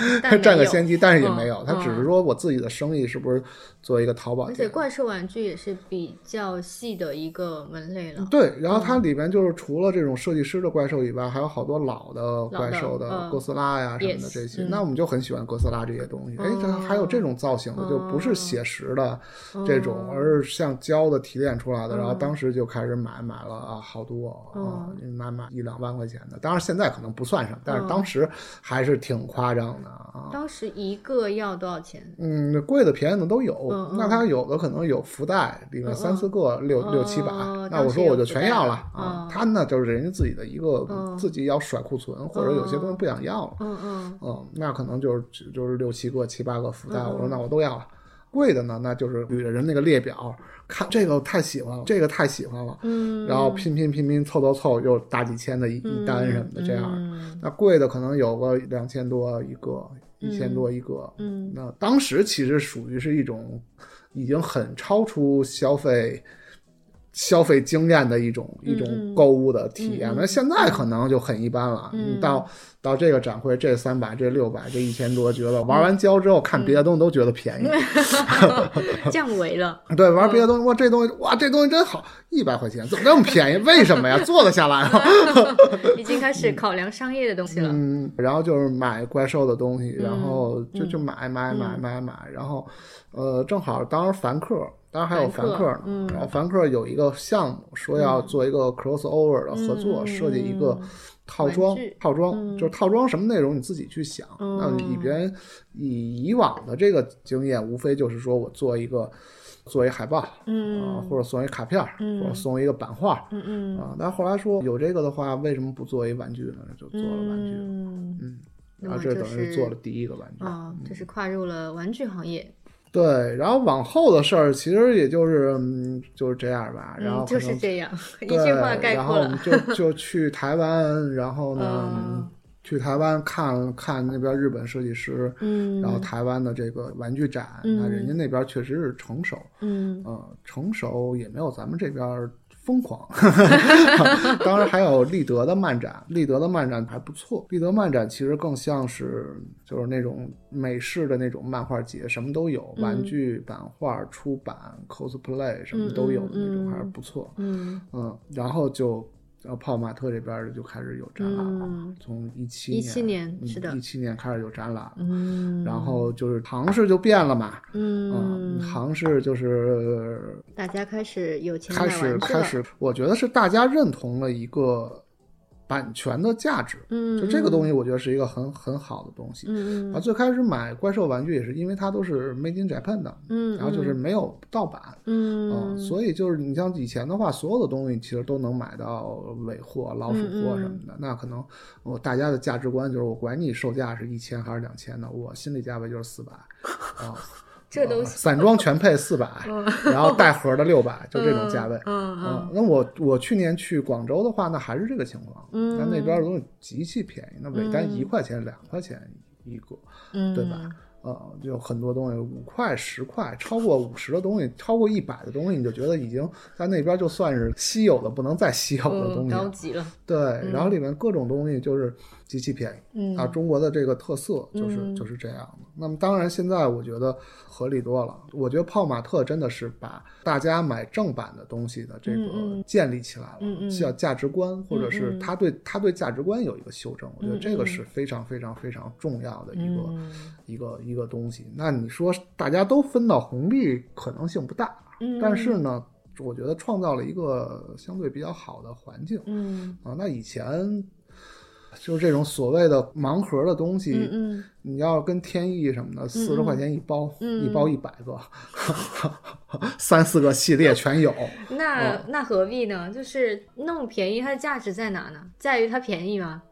占个先机，但是也嗯没有，他只是嗯说我自己的生意是不是做一个淘宝而且。怪兽玩具也是比较细的一个门类了。对，然后它里边就是除了这种设计师的怪兽以外，还有好多老的怪兽的嗯哥斯拉呀什么的这些。嗯那我们就很喜欢哥斯拉这些东西。哎，它还有这种造型的，就不是写实的这种，哦而是像胶的提炼出来的。然后嗯当时就开始买，买了啊好多啊，买买一两万块钱的。当然现在可能不算上，但是当时还是挺夸张的啊。当时一个要多少钱？嗯，贵的便宜的都有。那它有的可能有福袋，里面三四个六、嗯六七百。哦那我说我就全要了啊。嗯他呢就是人家自己的一个、嗯自己要甩库存，或者有些东西不想要了。嗯嗯嗯，那可能就是就是六七个、七八个福袋。我说那我都要了。贵的呢，那就是捋着人那个列表，看这个太喜欢了，这个太喜欢了，嗯，然后拼拼拼拼凑凑凑，又大几千的一、一单什么的这样。嗯那贵的可能有个两千多一个，一千多一个。嗯那当时其实属于是一种已经很超出消费消费经验的一种一种嗯购物的体验。那现在可能就很一般了。嗯你到到这个展会，这三百，这六百，这一千多，觉得玩完胶之后看别的东西都觉得便宜。降维了。对，玩别的东西，哇，这东西哇，这东西真好，一百块钱怎么这么便宜？为什么呀？做得下来吗？已经开始考量商业的东西了。嗯，然后就是买怪兽的东西，然后就嗯就买买买买买，然后呃，正好当时凡客，当然还有凡客呢，嗯然后凡客有一个项目说要做一个 crossover 的合作，嗯设计一个套装，套装、嗯就是套装什么内容你自己去想。那嗯里边以以往的这个经验，无非就是说我做一个做一海报，嗯啊，或者送一卡片或者送一个版画，嗯嗯啊，但后来说有这个的话，为什么不做一玩具呢？就做了玩具。嗯嗯，然后这等于做了第一个玩具。啊，这是跨入了玩具行业。对，然后往后的事儿其实也就是嗯就是这样吧，然后嗯，就是这样，一对，句话概括了然后我们。就就去台湾，然后呢，嗯去台湾看看那边日本设计师，嗯，然后。台湾的这个玩具展，那。人家那边确实是成熟，嗯。呃，成熟也没有咱们这边疯狂。当然还有立德的漫展，立德的漫展还不错。立德漫展其实更像是就是那种美式的那种漫画节，什么都有，嗯玩具、版画、出版、cosplay 什么都有的那种，还是不错。嗯嗯，然后就。然后泡马特这边就开始有展览了，嗯从一七一七年是的一七年开始有展览了，嗯，然后就是行市就变了嘛，嗯，嗯，行市就是大家开始有钱开始。开始，我觉得是大家认同了一个版权的价值，嗯，就这个东西，我觉得是一个很很好的东西。嗯，嗯。啊，最开始买怪兽玩具也是因为它都是 Made in Japan 的，嗯，然后就是没有盗版，嗯，所以就是你像以前的话，所有的东西其实都能买到尾货、老鼠货什么的。那可能我大家的价值观就是，我管你售价是一千还是两千的，我心理价位就是四百。啊。这都啊散装全配四百，然后带盒的六百，就这种价位。嗯嗯嗯，那我我去年去广州的话，那还是这个情况。嗯那那边的东西极其便宜，那尾单一块钱、两块钱一个，嗯，对吧？呃，就很多东西五块、十块，超过五十的东西，超过一百的东西，你就觉得已经在那边就算是稀有的不能再稀有的东嗯，西了。高级了。对，然后里面各种东西就是极其便宜。嗯啊，中国的这个特色就是、嗯就是这样的。那么当然，现在我觉得合理多了。我觉得泡玛特真的是把大家买正版的东西的这个嗯建立起来了，嗯嗯叫价值观，或者是他对他对价值观有一个修正。我觉得这个是非常非常非常重要的一个、嗯一个一个东西。那你说大家都分到红利可能性不大，嗯但是呢，我觉得创造了一个相对比较好的环境。嗯啊，那以前就是这种所谓的盲盒的东西，嗯你要跟天意什么的，四十块钱一包，嗯一包一百个，三四个系列全有。嗯，那那何必呢？就是那么便宜，它的价值在哪呢？在于它便宜吗？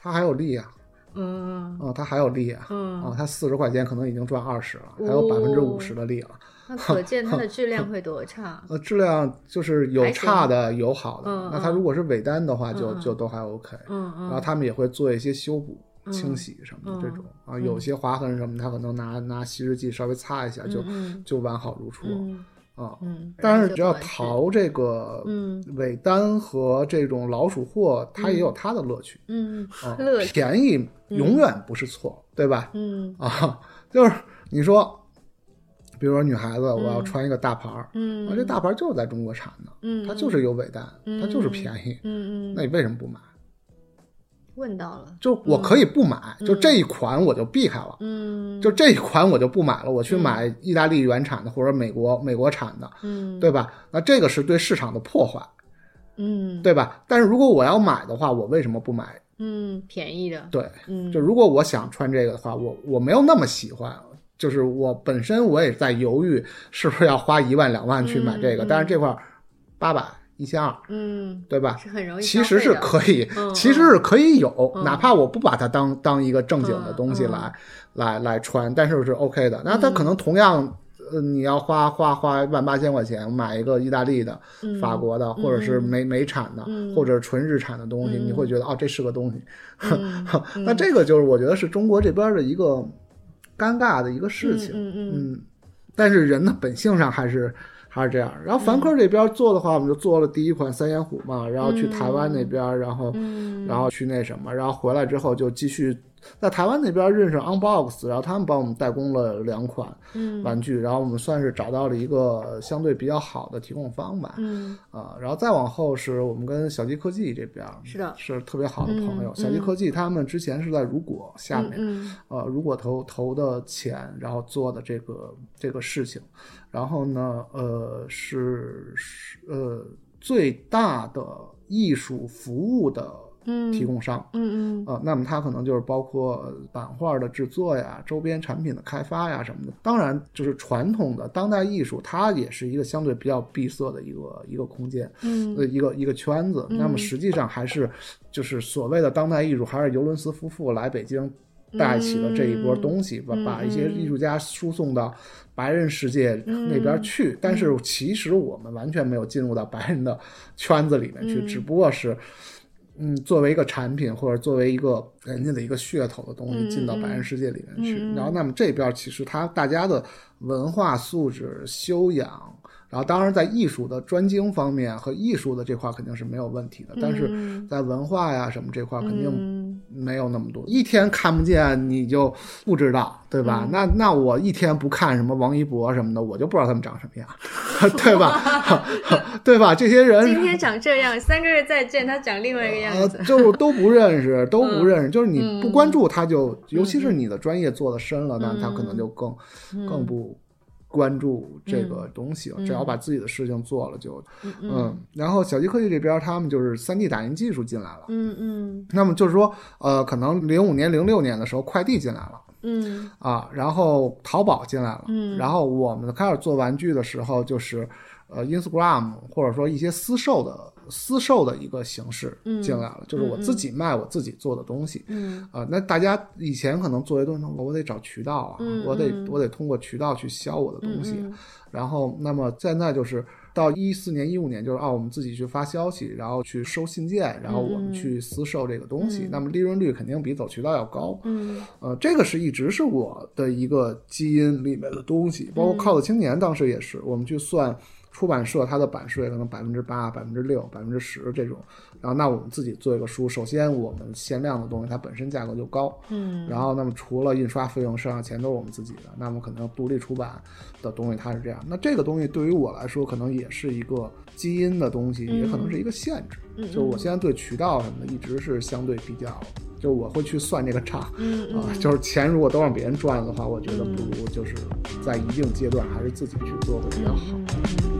它还有利啊，嗯啊、它还有利啊，嗯啊、它四十块钱可能已经赚二十了，还哦有百分之五十的利了。那可见它的质量 会多差。呃，质量就是有差的，有好的。嗯那它如果是尾单的话，就就都还 OK。嗯然后嗯他们也会做一些修补、清洗什么的嗯这种啊，有些划痕什么，他可能拿拿吸湿剂稍微擦一下，就嗯就完好如初嗯啊。嗯，但是只要淘这个嗯尾单和这种老鼠货，它也有它的乐趣嗯啊乐。便宜永远不是错，对吧？嗯啊，就是你说，比如说女孩子，我要穿一个大牌儿，嗯。啊，这大牌儿就是在中国产的，嗯。它就是有尾单，它就是便宜，嗯嗯。那你为什么不买？问到了就我可以不买，就这一款我就避开了，嗯。就这一款我就不买了，我去买意大利原产的或者美国美国产的，嗯。对吧？那这个是对市场的破坏，嗯。对吧？但是如果我要买的话，我为什么不买？嗯便宜的对，嗯。就如果我想穿这个的话，我我没有那么喜欢，就是我本身我也在犹豫是不是要花一万两万去买这个，但是这块八百一千二，嗯对吧？是很容易？其实是可以，嗯其实是可以有，嗯。哪怕我不把它当当一个正经的东西来、来来穿，但是是 OK 的。那它可能同样，呃，你要花花花万八千块钱买一个意大利的、嗯法国的，或者是美美产的，嗯。或者纯日产的东西，嗯你会觉得哦，这是个东西。嗯那这个就是我觉得是中国这边的一个尴尬的一个事情。嗯嗯嗯，但是人的本性上还是还是这样。然后凡客这边做的话，我们就做了第一款三眼虎嘛，然后去台湾那边，然后嗯然后去那什么，然后回来之后就继续在台湾那边认识 Unbox，然后他们帮我们代工了两款嗯。玩具，然后我们算是找到了一个相对比较好的提供方吧。嗯。啊，然后再往后是我们跟小鸡科技这边是的是特别好的朋友。嗯。小鸡科技他们之前是在如果下面，嗯呃，如果投投的钱，然后做的这个这个事情，然后呢，呃，是是呃最大的艺术服务的嗯提供商。嗯嗯啊，那么它可能就是包括版画的制作呀、周边产品的开发呀什么的。当然，就是传统的当代艺术，它也是一个相对比较闭塞的一个一个空间，嗯呃，一个一个圈子。那么实际上还是就是所谓的当代艺术，还是尤伦斯夫妇来北京带起了这一波东西，把把一些艺术家输送到白人世界那边去。但是其实我们完全没有进入到白人的圈子里面去，只不过是。嗯，作为一个产品或者作为一个人家的一个噱头的东西进到白人世界里面去，然后那么这边其实他大家的文化素质、修养，然后当然在艺术的专精方面和艺术的这块肯定是没有问题的，但是在文化呀什么这块肯定嗯没有那么多，一天看不见你就不知道，对吧？那那我一天不看什么王一博什么的，我就不知道他们长什么样，对吧？对吧？这些人今天长这样，三个月再见，他长另外一个样子。呃，就是都不认识，都不认识。就是你嗯不关注他就，尤其是你的专业做的深了，那他可能就更嗯更不关注这个东西了。只要把自己的事情做了就，嗯。然后小鸡科技这边，他们就是三 D 打印技术进来了。嗯嗯那么就是说，呃，可能零五年、零六年的时候，快递进来了。嗯啊，然后淘宝进来了，嗯然后我们开始做玩具的时候，就是呃，Instagram 或者说一些私售的私售的一个形式进来了，就是我自己卖我自己做的东西，嗯。啊，那大家以前可能作为东西，我得找渠道啊，嗯我得嗯我得通过渠道去销我的东西，嗯然后那么现在就是到一四年一五年，就是啊，我们自己去发消息，然后去收信件，然后我们去私售这个东西，那么利润率肯定比走渠道要高，嗯。呃，这个是一直是我的一个基因里面的东西，包括靠的青年当时也是，我们去算出版社它的版税可能百分之八、百分之六、百分之十这种，然后那我们自己做一个书，首先我们限量的东西它本身价格就高，嗯然后那么除了印刷费用，剩下钱都是我们自己的，那么可能独立出版的东西它是这样，那这个东西对于我来说可能也是一个基因的东西，也可能是一个限制，就是我现在对渠道什么的一直是相对比较。就是我会去算这个账，嗯啊，就是钱如果都让别人赚了的话，我觉得不如就是在一定阶段还是自己去做会比较好。嗯